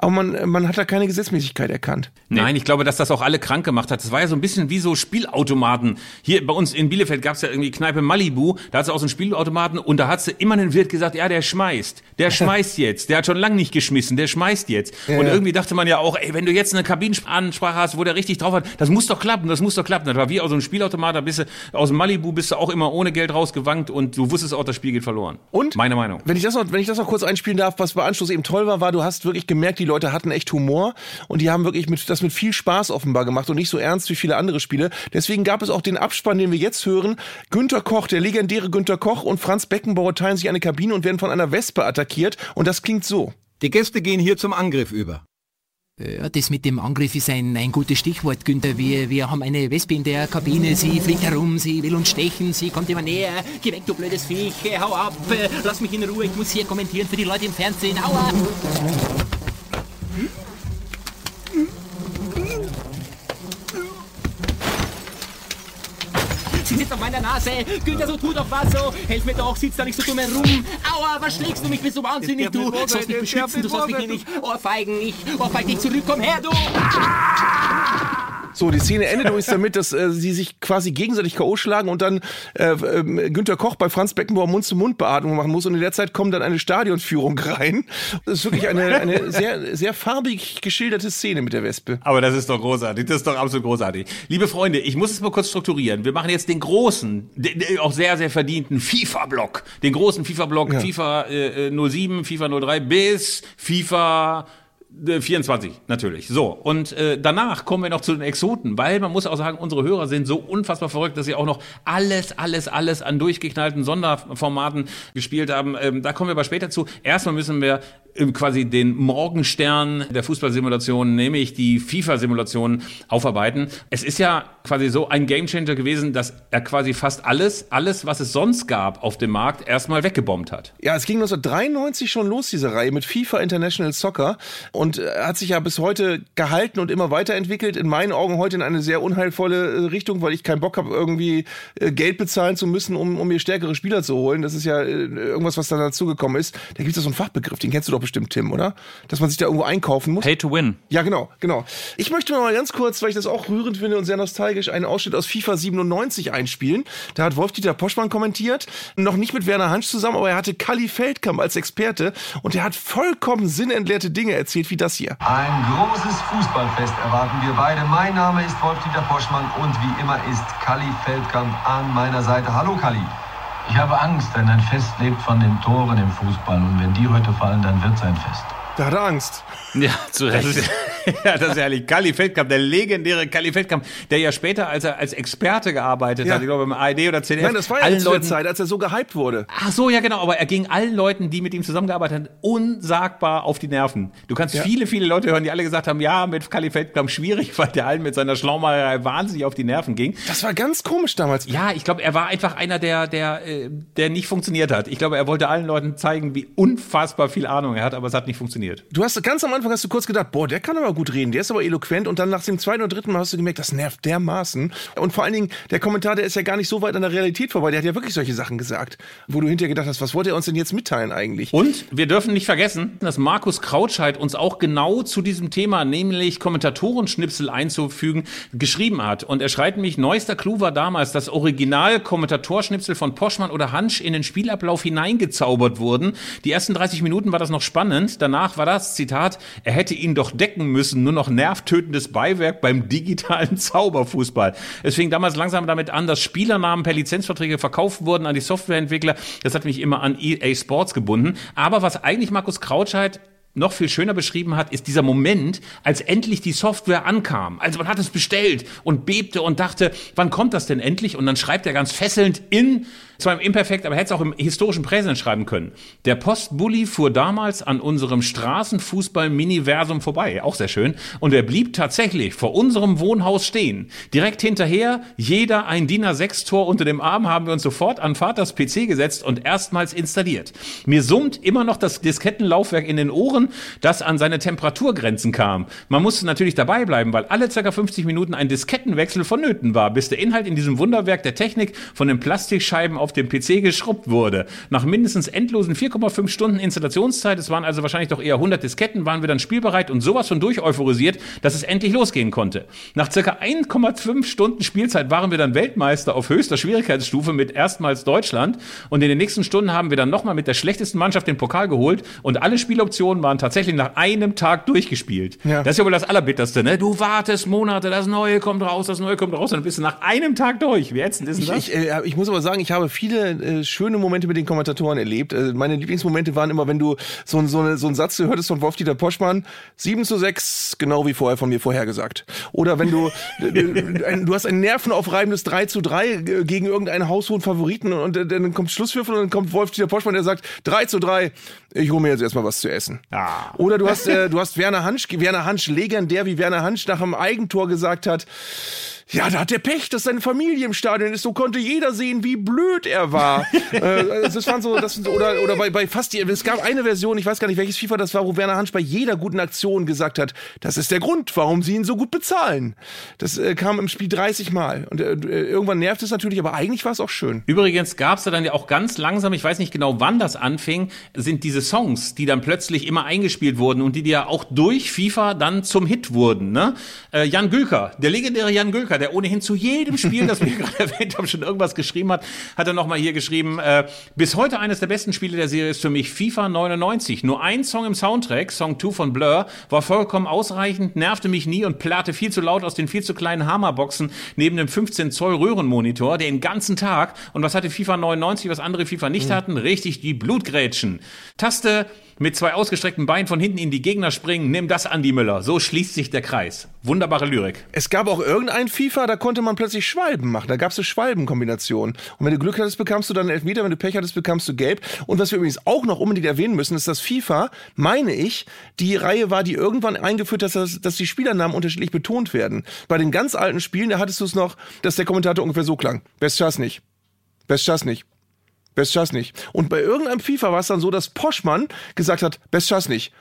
aber man, man hat da keine Gesetzmäßigkeit erkannt. Nein, ich glaube, dass das auch alle krank gemacht hat. Das war ja so ein bisschen wie so Spielautomaten. Hier bei uns in Bielefeld gab es ja irgendwie Kneipe Malibu, da hat es auch so einen Spielautomaten und da hat sie immer einen Wirt gesagt, ja, der schmeißt. Der schmeißt jetzt. Der hat schon lange nicht geschmissen, der schmeißt jetzt. und ja. irgendwie dachte man ja auch, ey, wenn du jetzt eine Kabinenansprache hast, wo der richtig drauf hat, das muss doch klappen, das muss doch klappen. Das war wie aus so einem Spielautomat, da bist du aus dem Malibu bist du auch immer ohne Geld rausgewankt und du wusstest auch, das Spiel geht verloren. Und? Meine Meinung. Wenn ich das noch, wenn ich das noch kurz einspielen darf, was bei Anschluss eben toll war, war, du hast wirklich gemerkt, die Leute hatten echt Humor und die haben wirklich mit, das mit viel Spaß offenbar gemacht und nicht so ernst wie viele andere Spiele. Deswegen gab es auch den Abspann, den wir jetzt hören. Günter Koch, der legendäre Günter Koch und Franz Beckenbauer teilen sich eine Kabine und werden von einer Wespe attackiert und das klingt so. Die Gäste gehen hier zum Angriff über. Ja, das mit dem Angriff ist ein, ein gutes Stichwort, Günther. Wir, wir haben eine Wespe in der Kabine. Sie fliegt herum, sie will uns stechen, sie kommt immer näher. Geh weg, du blödes Viech. Hau ab. Äh, Lass mich in Ruhe. Ich muss hier kommentieren für die Leute im Fernsehen. Hau auf meiner Nase. Günther, so tu doch was so. Helf mir doch, sitz da nicht so dumm herum. Aua, was schlägst du mich? Bist du wahnsinnig, du? Du sollst mich beschützen, du sollst mich hier nicht ohrfeigen, nicht ohrfeig dich zurück. Komm her, du! So, die Szene endet übrigens damit, dass äh, sie sich quasi gegenseitig K.O. schlagen und dann äh, äh, Günther Koch bei Franz Beckenbauer Mund-zu-Mund-Beatmung machen muss und in der Zeit kommt dann eine Stadionführung rein. Das ist wirklich eine, eine sehr, sehr farbig geschilderte Szene mit der Wespe. Aber das ist doch großartig, das ist doch absolut großartig. Liebe Freunde, ich muss es mal kurz strukturieren. Wir machen jetzt den großen, auch sehr, sehr verdienten FIFA-Block. Den großen FIFA-Block, Ja. FIFA äh, 07, FIFA 03 bis FIFA äh, 24 natürlich. So, und äh, danach kommen wir noch zu den Exoten, weil man muss auch sagen, unsere Hörer sind so unfassbar verrückt, dass sie auch noch alles, alles, alles an durchgeknallten Sonderformaten gespielt haben. Ähm, da kommen wir aber später zu. Erstmal müssen wir quasi den Morgenstern der Fußballsimulation, nämlich die FIFA-Simulation, aufarbeiten. Es ist ja quasi so ein Gamechanger gewesen, dass er quasi fast alles, alles, was es sonst gab auf dem Markt, erstmal weggebombt hat. Ja, es ging 1993 schon los, diese Reihe mit FIFA International Soccer und äh, hat sich ja bis heute gehalten und immer weiterentwickelt. In meinen Augen heute in eine sehr unheilvolle äh, Richtung, weil ich keinen Bock habe, irgendwie äh, Geld bezahlen zu müssen, um, um mir stärkere Spieler zu holen. Das ist ja irgendwas, was da dazugekommen ist. Da gibt es so einen Fachbegriff, den kennst du doch bestimmt, Tim, oder? Dass man sich da irgendwo einkaufen muss. Pay to win. Ja, genau, genau. Ich möchte mal ganz kurz, weil ich das auch rührend finde und sehr nostalgisch, einen Ausschnitt aus FIFA 97 einspielen. Da hat Wolf-Dieter Poschmann kommentiert, noch nicht mit Werner Hansch zusammen, aber er hatte Kalli Feldkamp als Experte und er hat vollkommen sinnentleerte Dinge erzählt, wie das hier. Ein großes Fußballfest erwarten wir beide. Mein Name ist Wolf-Dieter Poschmann und wie immer ist Kalli Feldkamp an meiner Seite. Hallo Kalli. Ich habe Angst, denn ein Fest lebt von den Toren im Fußball. Und wenn die heute fallen, dann wird es ein Fest. Da hat Angst. Ja, zu Recht. Das ist, ja, das ist herrlich. Kalli Feldkamp, der legendäre Kalli Feldkamp, der ja später, als er als Experte gearbeitet Ja. hat, ich glaube im ARD oder ZDF, Nein, das war ja allen Leuten, Zeit, als er so gehypt wurde. Ach so, ja genau, aber er ging allen Leuten, die mit ihm zusammengearbeitet haben, unsagbar auf die Nerven. Du kannst Ja. viele, viele Leute hören, die alle gesagt haben, ja, mit Kalli Feldkamp schwierig, weil der allen mit seiner Schlaumalerei wahnsinnig auf die Nerven ging. Das war ganz komisch damals. Ja, ich glaube, er war einfach einer, der, der, äh, der nicht funktioniert hat. Ich glaube, er wollte allen Leuten zeigen, wie unfassbar viel Ahnung er hat, aber es hat nicht funktioniert. Du hast ganz am Anfang hast du kurz gedacht, boah, der kann aber gut reden, der ist aber eloquent und dann nach dem zweiten oder dritten Mal hast du gemerkt, das nervt dermaßen. Und vor allen Dingen, der Kommentar, der ist ja gar nicht so weit an der Realität vorbei, der hat ja wirklich solche Sachen gesagt, wo du hinterher gedacht hast, was wollte er uns denn jetzt mitteilen eigentlich? Und wir dürfen nicht vergessen, dass Markus Krautscheid uns auch genau zu diesem Thema, nämlich Kommentatorenschnipsel einzufügen, geschrieben hat. Und er schreibt mich, neuester Clou war damals, dass Original-Kommentatorschnipsel von Poschmann oder Hansch in den Spielablauf hineingezaubert wurden. Die ersten 30 Minuten war das noch spannend. Danach war das, Zitat, er hätte ihn doch decken müssen, nur noch nervtötendes Beiwerk beim digitalen Zauberfußball. Es fing damals langsam damit an, dass Spielernamen per Lizenzverträge verkauft wurden an die Softwareentwickler. Das hat mich immer an EA Sports gebunden. Aber was eigentlich Markus Krautscheid noch viel schöner beschrieben hat, ist dieser Moment, als endlich die Software ankam. Also man hat es bestellt und bebte und dachte, wann kommt das denn endlich? Und dann schreibt er ganz fesselnd in, zwar im Imperfekt, aber hätte es auch im historischen Präsens schreiben können. Der Postbully fuhr damals an unserem Straßenfußball-Miniversum vorbei. Auch sehr schön. Und er blieb tatsächlich vor unserem Wohnhaus stehen. Direkt hinterher, jeder ein DIN A6-Tor unter dem Arm, haben wir uns sofort an Vaters PC gesetzt und erstmals installiert. Mir summt immer noch das Diskettenlaufwerk in den Ohren, das an seine Temperaturgrenzen kam. Man musste natürlich dabei bleiben, weil alle ca. 50 Minuten ein Diskettenwechsel vonnöten war, bis der Inhalt in diesem Wunderwerk der Technik von den Plastikscheiben auf dem PC geschrubbt wurde. Nach mindestens endlosen 4,5 Stunden Installationszeit, es waren also wahrscheinlich doch eher 100 Disketten, waren wir dann spielbereit und sowas von durch euphorisiert, dass es endlich losgehen konnte. Nach ca. 1,5 Stunden Spielzeit waren wir dann Weltmeister auf höchster Schwierigkeitsstufe mit erstmals Deutschland und in den nächsten Stunden haben wir dann nochmal mit der schlechtesten Mannschaft den Pokal geholt und alle Spieloptionen waren tatsächlich nach einem Tag durchgespielt. Ja. Das ist ja wohl das Allerbitterste, ne? Du wartest Monate, das Neue kommt raus, das Neue kommt raus und dann bist du nach einem Tag durch. Wie ätzend ist denn Ich, das? ich, äh, ich muss aber sagen, ich habe viele äh, schöne Momente mit den Kommentatoren erlebt. Äh, meine Lieblingsmomente waren immer, wenn du so, so, eine, so einen Satz hörtest von Wolf-Dieter Poschmann, 7 zu 6, genau wie vorher von mir vorhergesagt. Oder wenn du, äh, ein, du hast ein nervenaufreibendes 3 zu 3 äh, gegen irgendeinen haushohen Favoriten und äh, dann kommt Schlusspfiff und dann kommt Wolf-Dieter Poschmann, der sagt, 3 zu 3, ich hole mir jetzt erstmal was zu essen. Ah. Oder du hast, äh, du hast Werner Hansch, Werner Hansch legendär, wie Werner Hansch nach einem Eigentor gesagt hat, Ja, da hat der Pech, dass seine Familie im Stadion ist. So konnte jeder sehen, wie blöd er war. äh, das waren so, das, oder, oder bei, bei fast, die- es gab eine Version, ich weiß gar nicht, welches FIFA das war, wo Werner Hansch bei jeder guten Aktion gesagt hat, das ist der Grund, warum sie ihn so gut bezahlen. Das äh, kam im Spiel 30 Mal. Und äh, irgendwann nervt es natürlich, aber eigentlich war es auch schön. Übrigens gab es da dann ja auch ganz langsam, ich weiß nicht genau, wann das anfing, sind diese Songs, die dann plötzlich immer eingespielt wurden und die, die ja auch durch FIFA dann zum Hit wurden. Ne? Äh, Jan Gülker, der legendäre Jan Gülker, der ohnehin zu jedem Spiel, das wir gerade erwähnt haben, schon irgendwas geschrieben hat, hat er nochmal hier geschrieben, äh, bis heute eines der besten Spiele der Serie ist für mich FIFA 99. Nur ein Song im Soundtrack, Song 2 von Blur, war vollkommen ausreichend, nervte mich nie und plärrte viel zu laut aus den viel zu kleinen Hammerboxen neben dem 15 Zoll Röhrenmonitor den ganzen Tag. Und was hatte FIFA 99, was andere FIFA nicht hatten? Richtig, die Blutgrätschen. Taste mit zwei ausgestreckten Beinen von hinten in die Gegner springen, nimm das, Andi Müller. So schließt sich der Kreis. Wunderbare Lyrik. Es gab auch irgendein FIFA, da konnte man plötzlich Schwalben machen. Da gab es eine Schwalbenkombination. Und wenn du Glück hattest, bekamst du dann einen Elfmeter, wenn du Pech hattest, bekamst du Gelb. Und was wir übrigens auch noch unbedingt erwähnen müssen, ist, dass FIFA, meine ich, die Reihe war, die irgendwann eingeführt hat, dass, dass die Spielernamen unterschiedlich betont werden. Bei den ganz alten Spielen, da hattest du es noch, dass der Kommentator ungefähr so klang. Best Schass nicht. Best Schass nicht. Best Schass nicht. Und bei irgendeinem FIFA war es dann so, dass Poschmann gesagt hat, Best Schass nicht.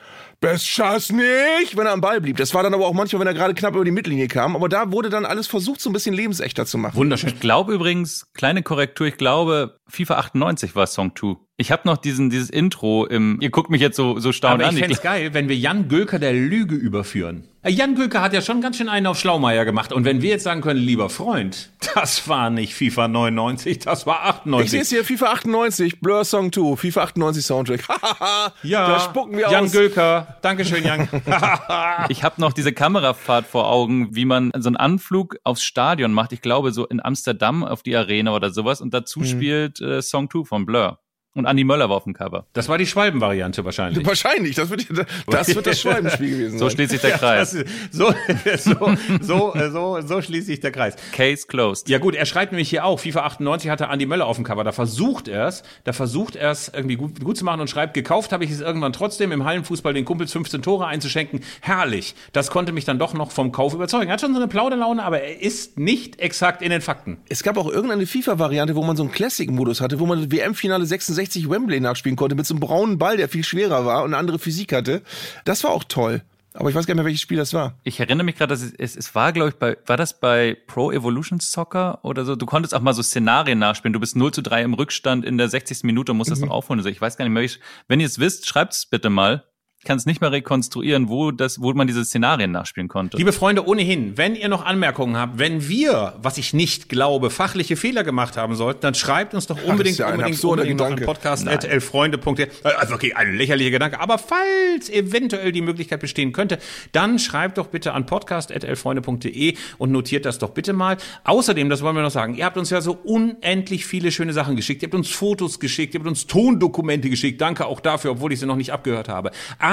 Best Schass nicht, wenn er am Ball blieb. Das war dann aber auch manchmal, wenn er gerade knapp über die Mittellinie kam. Aber da wurde dann alles versucht, so ein bisschen lebensechter zu machen. Wunderschön. Ich glaube übrigens, kleine Korrektur, ich glaube, FIFA 98 war Song 2. Ich habe noch diesen, dieses Intro im, ihr guckt mich jetzt so, so staunend Aber an. ich Ich fänd's geil, wenn wir Jan Gülker der Lüge überführen. Äh, Jan Gülker hat ja schon ganz schön einen auf Schlaumeier gemacht. Und wenn wir jetzt sagen können, lieber Freund, das war nicht FIFA 99, das war Ich 98. sehe es hier, FIFA 98, Blur Song 2, FIFA 98 Soundtrack. ja, da spucken wir Jan aus. Gülker. Dankeschön, Jan. Ich habe noch diese Kamerafahrt vor Augen, wie man so einen Anflug aufs Stadion macht. Ich glaube, so in Amsterdam auf die Arena oder sowas. Und dazu spielt äh, Song 2 von Blur. Und Andy Möller war auf dem Cover. Das war die Schwalbenvariante wahrscheinlich. Wahrscheinlich, das wird, das, wird das Schwalbenspiel gewesen So sein. schließt sich der Ja, Kreis. das ist- so, so, so, so, so schließt sich der Kreis. Case closed. Ja gut, er schreibt nämlich hier auch, FIFA 98 hatte Andi Möller auf dem Cover. Da versucht er es, da versucht er es irgendwie gut, gut zu machen und schreibt, gekauft habe ich es irgendwann trotzdem im Hallenfußball den Kumpels 15 Tore einzuschenken. Herrlich. Das konnte mich dann doch noch vom Kauf überzeugen. Er hat schon so eine Plauderlaune, aber er ist nicht exakt in den Fakten. Es gab auch irgendeine FIFA-Variante, wo man so einen Classic-Modus hatte, wo man das WM-Finale 66 Wembley nachspielen konnte mit so einem braunen Ball, der viel schwerer war und eine andere Physik hatte. Das war auch toll. Aber ich weiß gar nicht mehr, welches Spiel das war. Ich erinnere mich gerade, dass es, es, es war, glaube ich, bei, war das bei Pro Evolution Soccer oder so? Du konntest auch mal so Szenarien nachspielen. Du bist 0 zu 3 im Rückstand in der 60. Minute und musst das noch aufholen. Also ich weiß gar nicht mehr. Ich, wenn ihr es wisst, schreibt es bitte mal. Ich kann es nicht mehr rekonstruieren, wo das, wo man diese Szenarien nachspielen konnte. Liebe Freunde, ohnehin, wenn ihr noch Anmerkungen habt, wenn wir, was ich nicht glaube, fachliche Fehler gemacht haben sollten, dann schreibt uns doch unbedingt, ja unbedingt, unbedingt noch an Gedanke. podcast.elfreunde.de. Also okay, ein lächerlicher Gedanke, aber falls eventuell die Möglichkeit bestehen könnte, dann schreibt doch bitte an podcast.elfreunde.de und notiert das doch bitte mal. Außerdem, das wollen wir noch sagen, ihr habt uns ja so unendlich viele schöne Sachen geschickt. Ihr habt uns Fotos geschickt, ihr habt uns Tondokumente geschickt. Danke auch dafür, obwohl ich sie noch nicht abgehört habe. Aber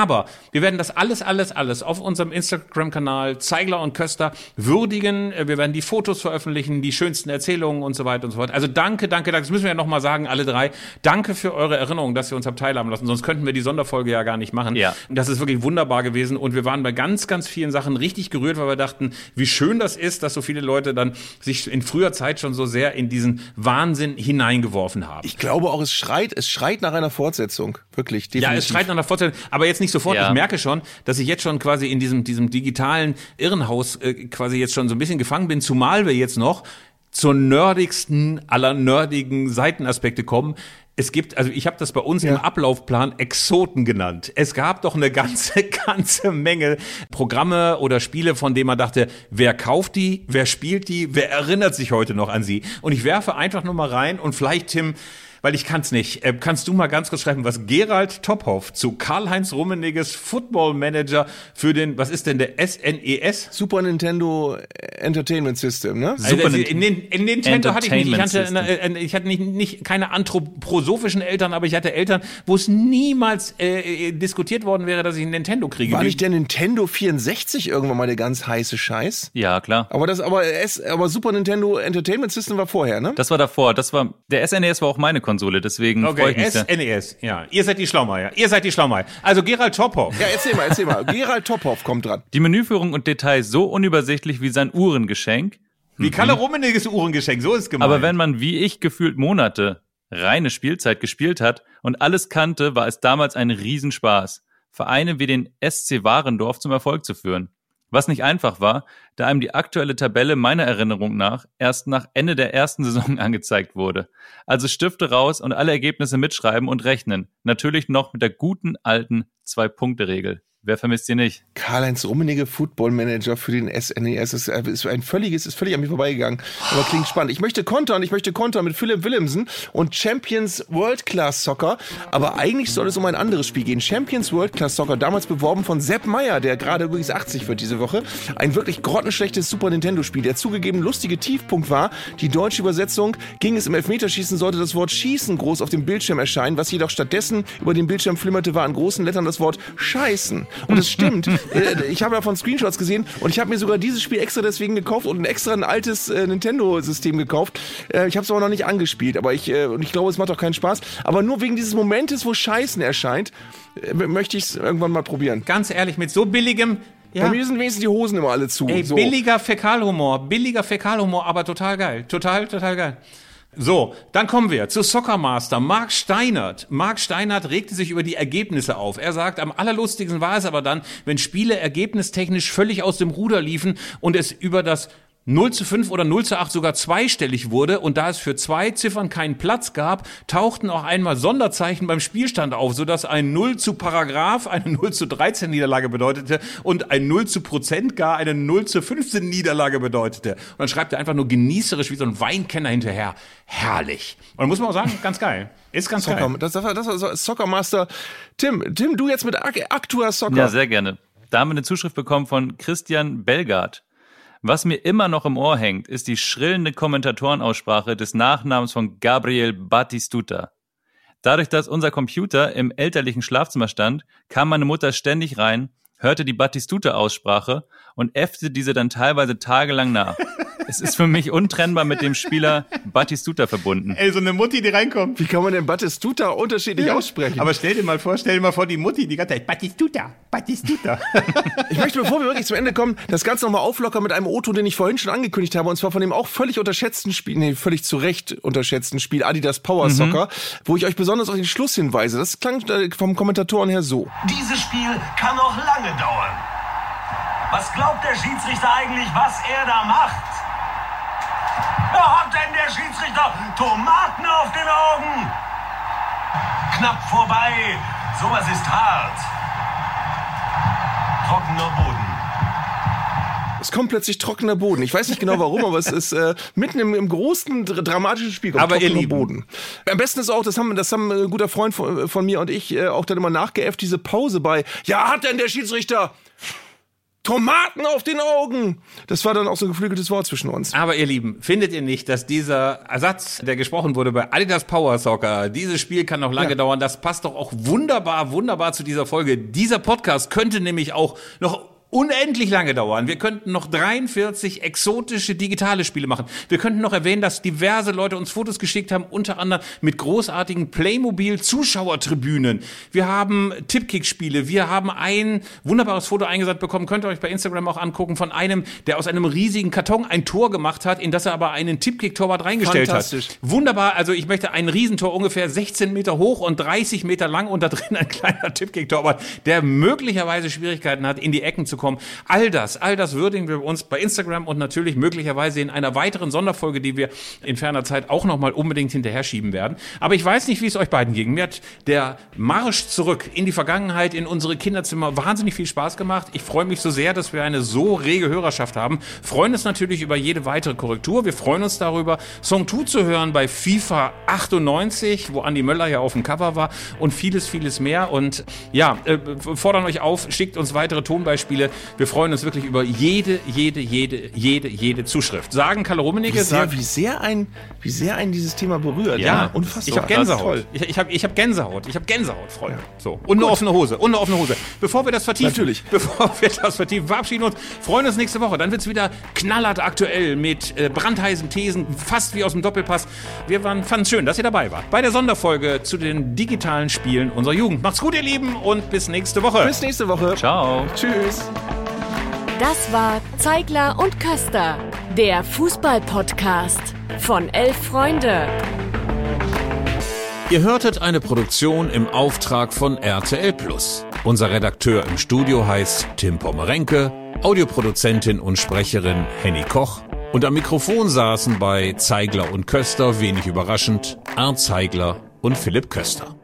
wir werden das alles, alles, alles auf unserem Instagram-Kanal Zeigler und Köster würdigen. Äh, Wir werden die Fotos veröffentlichen, die schönsten Erzählungen und so weiter und so fort. Also danke, danke, danke. Das müssen wir ja nochmal sagen, alle drei. Danke für eure Erinnerung, dass ihr uns habt teilhaben lassen. Sonst könnten wir die Sonderfolge ja gar nicht machen. Ja. Das ist wirklich wunderbar gewesen. Und wir waren bei ganz, ganz vielen Sachen richtig gerührt, weil wir dachten, wie schön das ist, dass so viele Leute dann sich in früher Zeit schon so sehr in diesen Wahnsinn hineingeworfen haben. Ich glaube auch, es schreit, es schreit nach einer Fortsetzung. Wirklich, Ja, definitiv. es schreit nach einer Fortsetzung, aber jetzt nicht sofort. Ja. Ich merke schon, dass ich jetzt schon quasi in diesem, diesem digitalen Irrenhaus äh, quasi jetzt schon so ein bisschen gefangen bin, zumal wir jetzt noch zur nerdigsten aller nerdigen Seitenaspekte kommen. Es gibt, also ich habe das bei uns im Ablaufplan Exoten genannt. Es gab doch eine ganze, ganze Menge Programme oder Spiele, von denen man dachte, wer kauft die, wer spielt die, wer erinnert sich heute noch an sie? Und ich werfe einfach nur mal rein und vielleicht, Tim, weil ich kann's nicht. Äh, kannst du mal ganz kurz schreiben, was Gerald Tophoff zu Karl-Heinz Rummeniges Football Manager für den, was ist denn der E SNES? Super Nintendo Entertainment System, ne? Also, also, in, den, in Nintendo hatte ich nicht. Ich hatte, äh, äh, ich hatte nicht, nicht keine anthroposophischen Eltern, aber ich hatte Eltern, wo es niemals äh, äh, diskutiert worden wäre, dass ich ein Nintendo kriege. War nicht der Nintendo 64 irgendwann mal der ganz heiße Scheiß? Ja, klar. Aber das, aber es, aber Super Nintendo Entertainment System war vorher, ne? Das war davor. Das war, der SNES war auch meine Konsole, deswegen freue Okay, ich mich. SNES, ja. Ihr seid die Schlaumeier. Ihr seid die Schlaumeier. Also Gerald Tophoff. Ja, erzähl mal, erzähl mal. Gerald Tophoff kommt dran. Die Menüführung und Details so unübersichtlich wie sein Uhrengeschenk. Wie Kalle Rummeniges Uhrengeschenk, so ist gemeint. Aber wenn man wie ich gefühlt Monate reine Spielzeit gespielt hat und alles kannte, war es damals ein Riesenspaß, Vereine wie den SC Warendorf zum Erfolg zu führen. Was nicht einfach war, da einem die aktuelle Tabelle meiner Erinnerung nach erst nach Ende der ersten Saison angezeigt wurde. Also Stifte raus und alle Ergebnisse mitschreiben und rechnen. Natürlich noch mit der guten alten Zwei-Punkte-Regel. Wer vermisst sie nicht? Karl-Heinz Rummenigge, Football Manager für den SNES, ist, äh, ist ein völliges, ist völlig an mir vorbeigegangen. Aber klingt spannend. Ich möchte kontern, ich möchte kontern mit Philipp Willemsen und Champions World Class Soccer. Aber eigentlich soll es um ein anderes Spiel gehen. Champions World Class Soccer, damals beworben von Sepp Meyer, der gerade übrigens 80 wird diese Woche. Ein wirklich grottenschlechtes Super Nintendo Spiel. Der zugegeben lustige Tiefpunkt war, die deutsche Übersetzung ging es im Elfmeterschießen, sollte das Wort Schießen groß auf dem Bildschirm erscheinen. Was jedoch stattdessen über den Bildschirm flimmerte, war in großen Lettern das Wort Scheißen. Und es stimmt. Äh, ich habe davon Screenshots gesehen und ich habe mir sogar dieses Spiel extra deswegen gekauft und ein extra ein altes äh, Nintendo-System gekauft. Äh, ich habe es aber noch nicht angespielt, aber ich, äh, und ich glaube, es macht auch keinen Spaß. Aber nur wegen dieses Momentes, wo Scheißen erscheint, äh, möchte ich es irgendwann mal probieren. Ganz ehrlich, mit so billigem. Bei Ja, mir sind wenigstens die Hosen immer alle zu. ey, so. billiger Fäkalhumor, billiger Fäkalhumor, aber total geil. Total, total geil. So, dann kommen wir zu Soccer Master Marc Steinert. Marc Steinert regte sich über die Ergebnisse auf. Er sagt, am allerlustigsten war es aber dann, wenn Spiele ergebnistechnisch völlig aus dem Ruder liefen und es über das 0 zu 5 oder 0 zu 8 sogar zweistellig wurde und da es für zwei Ziffern keinen Platz gab, tauchten auch einmal Sonderzeichen beim Spielstand auf, sodass ein 0 zu Paragraph eine 0 zu 13 Niederlage bedeutete und ein 0 zu Prozent gar eine 0 zu 15 Niederlage bedeutete. Und dann schreibt er einfach nur genießerisch wie so ein Weinkenner hinterher. Herrlich. Und dann muss man auch sagen, ganz geil. Ist ganz Soccer, geil. das, das, war- das Soccer Master. Tim, Tim, du jetzt mit Actua Soccer. Ja, sehr gerne. Da haben wir eine Zuschrift bekommen von Christian Belgard. Was mir immer noch im Ohr hängt, ist die schrillende Kommentatorenaussprache des Nachnamens von Gabriel Batistuta. Dadurch, dass unser Computer im elterlichen Schlafzimmer stand, kam meine Mutter ständig rein, hörte die Batistuta-Aussprache und äffte diese dann teilweise tagelang nach. Es ist für mich untrennbar mit dem Spieler Batistuta verbunden. Ey, so eine Mutti, die reinkommt. Wie kann man denn Batistuta unterschiedlich aussprechen? Aber stell dir mal vor, stell dir mal vor, die Mutti, die ganze Zeit, Batistuta, Batistuta. Ich möchte, bevor wir wirklich zum Ende kommen, das Ganze nochmal auflockern mit einem O-Ton, den ich vorhin schon angekündigt habe, und zwar von dem auch völlig unterschätzten Spiel, nee, völlig zu Recht unterschätzten Spiel Adidas Power Soccer, wo ich euch besonders auf den Schluss hinweise. Das klang äh, vom Kommentatoren her so. Dieses Spiel kann noch lange dauern. Was glaubt der Schiedsrichter eigentlich, was er da macht? Da hat denn der Schiedsrichter Tomaten auf den Augen. Knapp vorbei. Sowas ist hart. Trockener Boden. Es kommt plötzlich trockener Boden. Ich weiß nicht genau warum, aber es ist äh, mitten im, im großen dr dramatischen Spiel. kommt Aber ihr trockener Lieben. Boden. Am besten ist auch, das haben, das haben ein guter Freund von, von mir und ich äh, auch dann immer nachgeäfft, diese Pause bei. Ja, hat denn der Schiedsrichter Tomaten auf den Augen? Das war dann auch so ein geflügeltes Wort zwischen uns. Aber ihr Lieben, findet ihr nicht, dass dieser Ersatz, der gesprochen wurde bei Adidas Power Soccer, dieses Spiel kann noch lange Ja. dauern, das passt doch auch wunderbar, wunderbar zu dieser Folge. Dieser Podcast könnte nämlich auch noch unendlich lange dauern. Wir könnten noch 43 exotische digitale Spiele machen. Wir könnten noch erwähnen, dass diverse Leute uns Fotos geschickt haben, unter anderem mit großartigen Playmobil-Zuschauertribünen. Wir haben Tippkick-Spiele. Wir haben ein wunderbares Foto eingesandt bekommen, könnt ihr euch bei Instagram auch angucken, von einem, der aus einem riesigen Karton ein Tor gemacht hat, in das er aber einen Tippkick-Torwart reingestellt hat. Wunderbar, also ich möchte ein Riesentor ungefähr 16 Meter hoch und 30 Meter lang und da drin ein kleiner Tippkick-Torwart, der möglicherweise Schwierigkeiten hat, in die Ecken zu kommen. All das, all das würdigen wir uns bei Instagram und natürlich möglicherweise in einer weiteren Sonderfolge, die wir in ferner Zeit auch nochmal unbedingt hinterher schieben werden. Aber ich weiß nicht, wie es euch beiden ging. Mir hat der Marsch zurück in die Vergangenheit, in unsere Kinderzimmer wahnsinnig viel Spaß gemacht. Ich freue mich so sehr, dass wir eine so rege Hörerschaft haben. Freuen uns natürlich über jede weitere Korrektur. Wir freuen uns darüber, Song 2 zu hören bei FIFA 98, wo Andi Möller ja auf dem Cover war und vieles, vieles mehr. Und ja, äh, fordern euch auf, schickt uns weitere Tonbeispiele. Wir freuen uns wirklich über jede, jede, jede, jede, jede Zuschrift. Sagen Kalle Rummenigge, Wie sehr, sagt, wie sehr ein, wie sehr ein dieses Thema berührt. ja, unfassbar. Ich habe Gänsehaut. Ich, ich habe ich hab Gänsehaut. Ich habe Gänsehaut, Freunde. So. Und eine offene Hose. Und eine offene Hose. Bevor wir das vertiefen. Natürlich. Bevor wir das vertiefen, verabschieden uns. Freuen uns nächste Woche. Dann wird's wieder knallhart aktuell mit äh, brandheißen Thesen, fast wie aus dem Doppelpass. Wir waren, fanden es schön, dass ihr dabei wart. Bei der Sonderfolge zu den digitalen Spielen unserer Jugend. Macht's gut, ihr Lieben, und bis nächste Woche. Bis nächste Woche. Ciao. Tschüss. Das war Zeigler und Köster, Der Fußball-Podcast von elf Freunde. Ihr hörtet eine Produktion im Auftrag von RTL Plus. Unser Redakteur im Studio heißt Tim Pommerenke, Audioproduzentin und Sprecherin Henny Koch und am Mikrofon saßen bei Zeigler und Köster wenig überraschend Arndt Zeigler und Philipp Köster.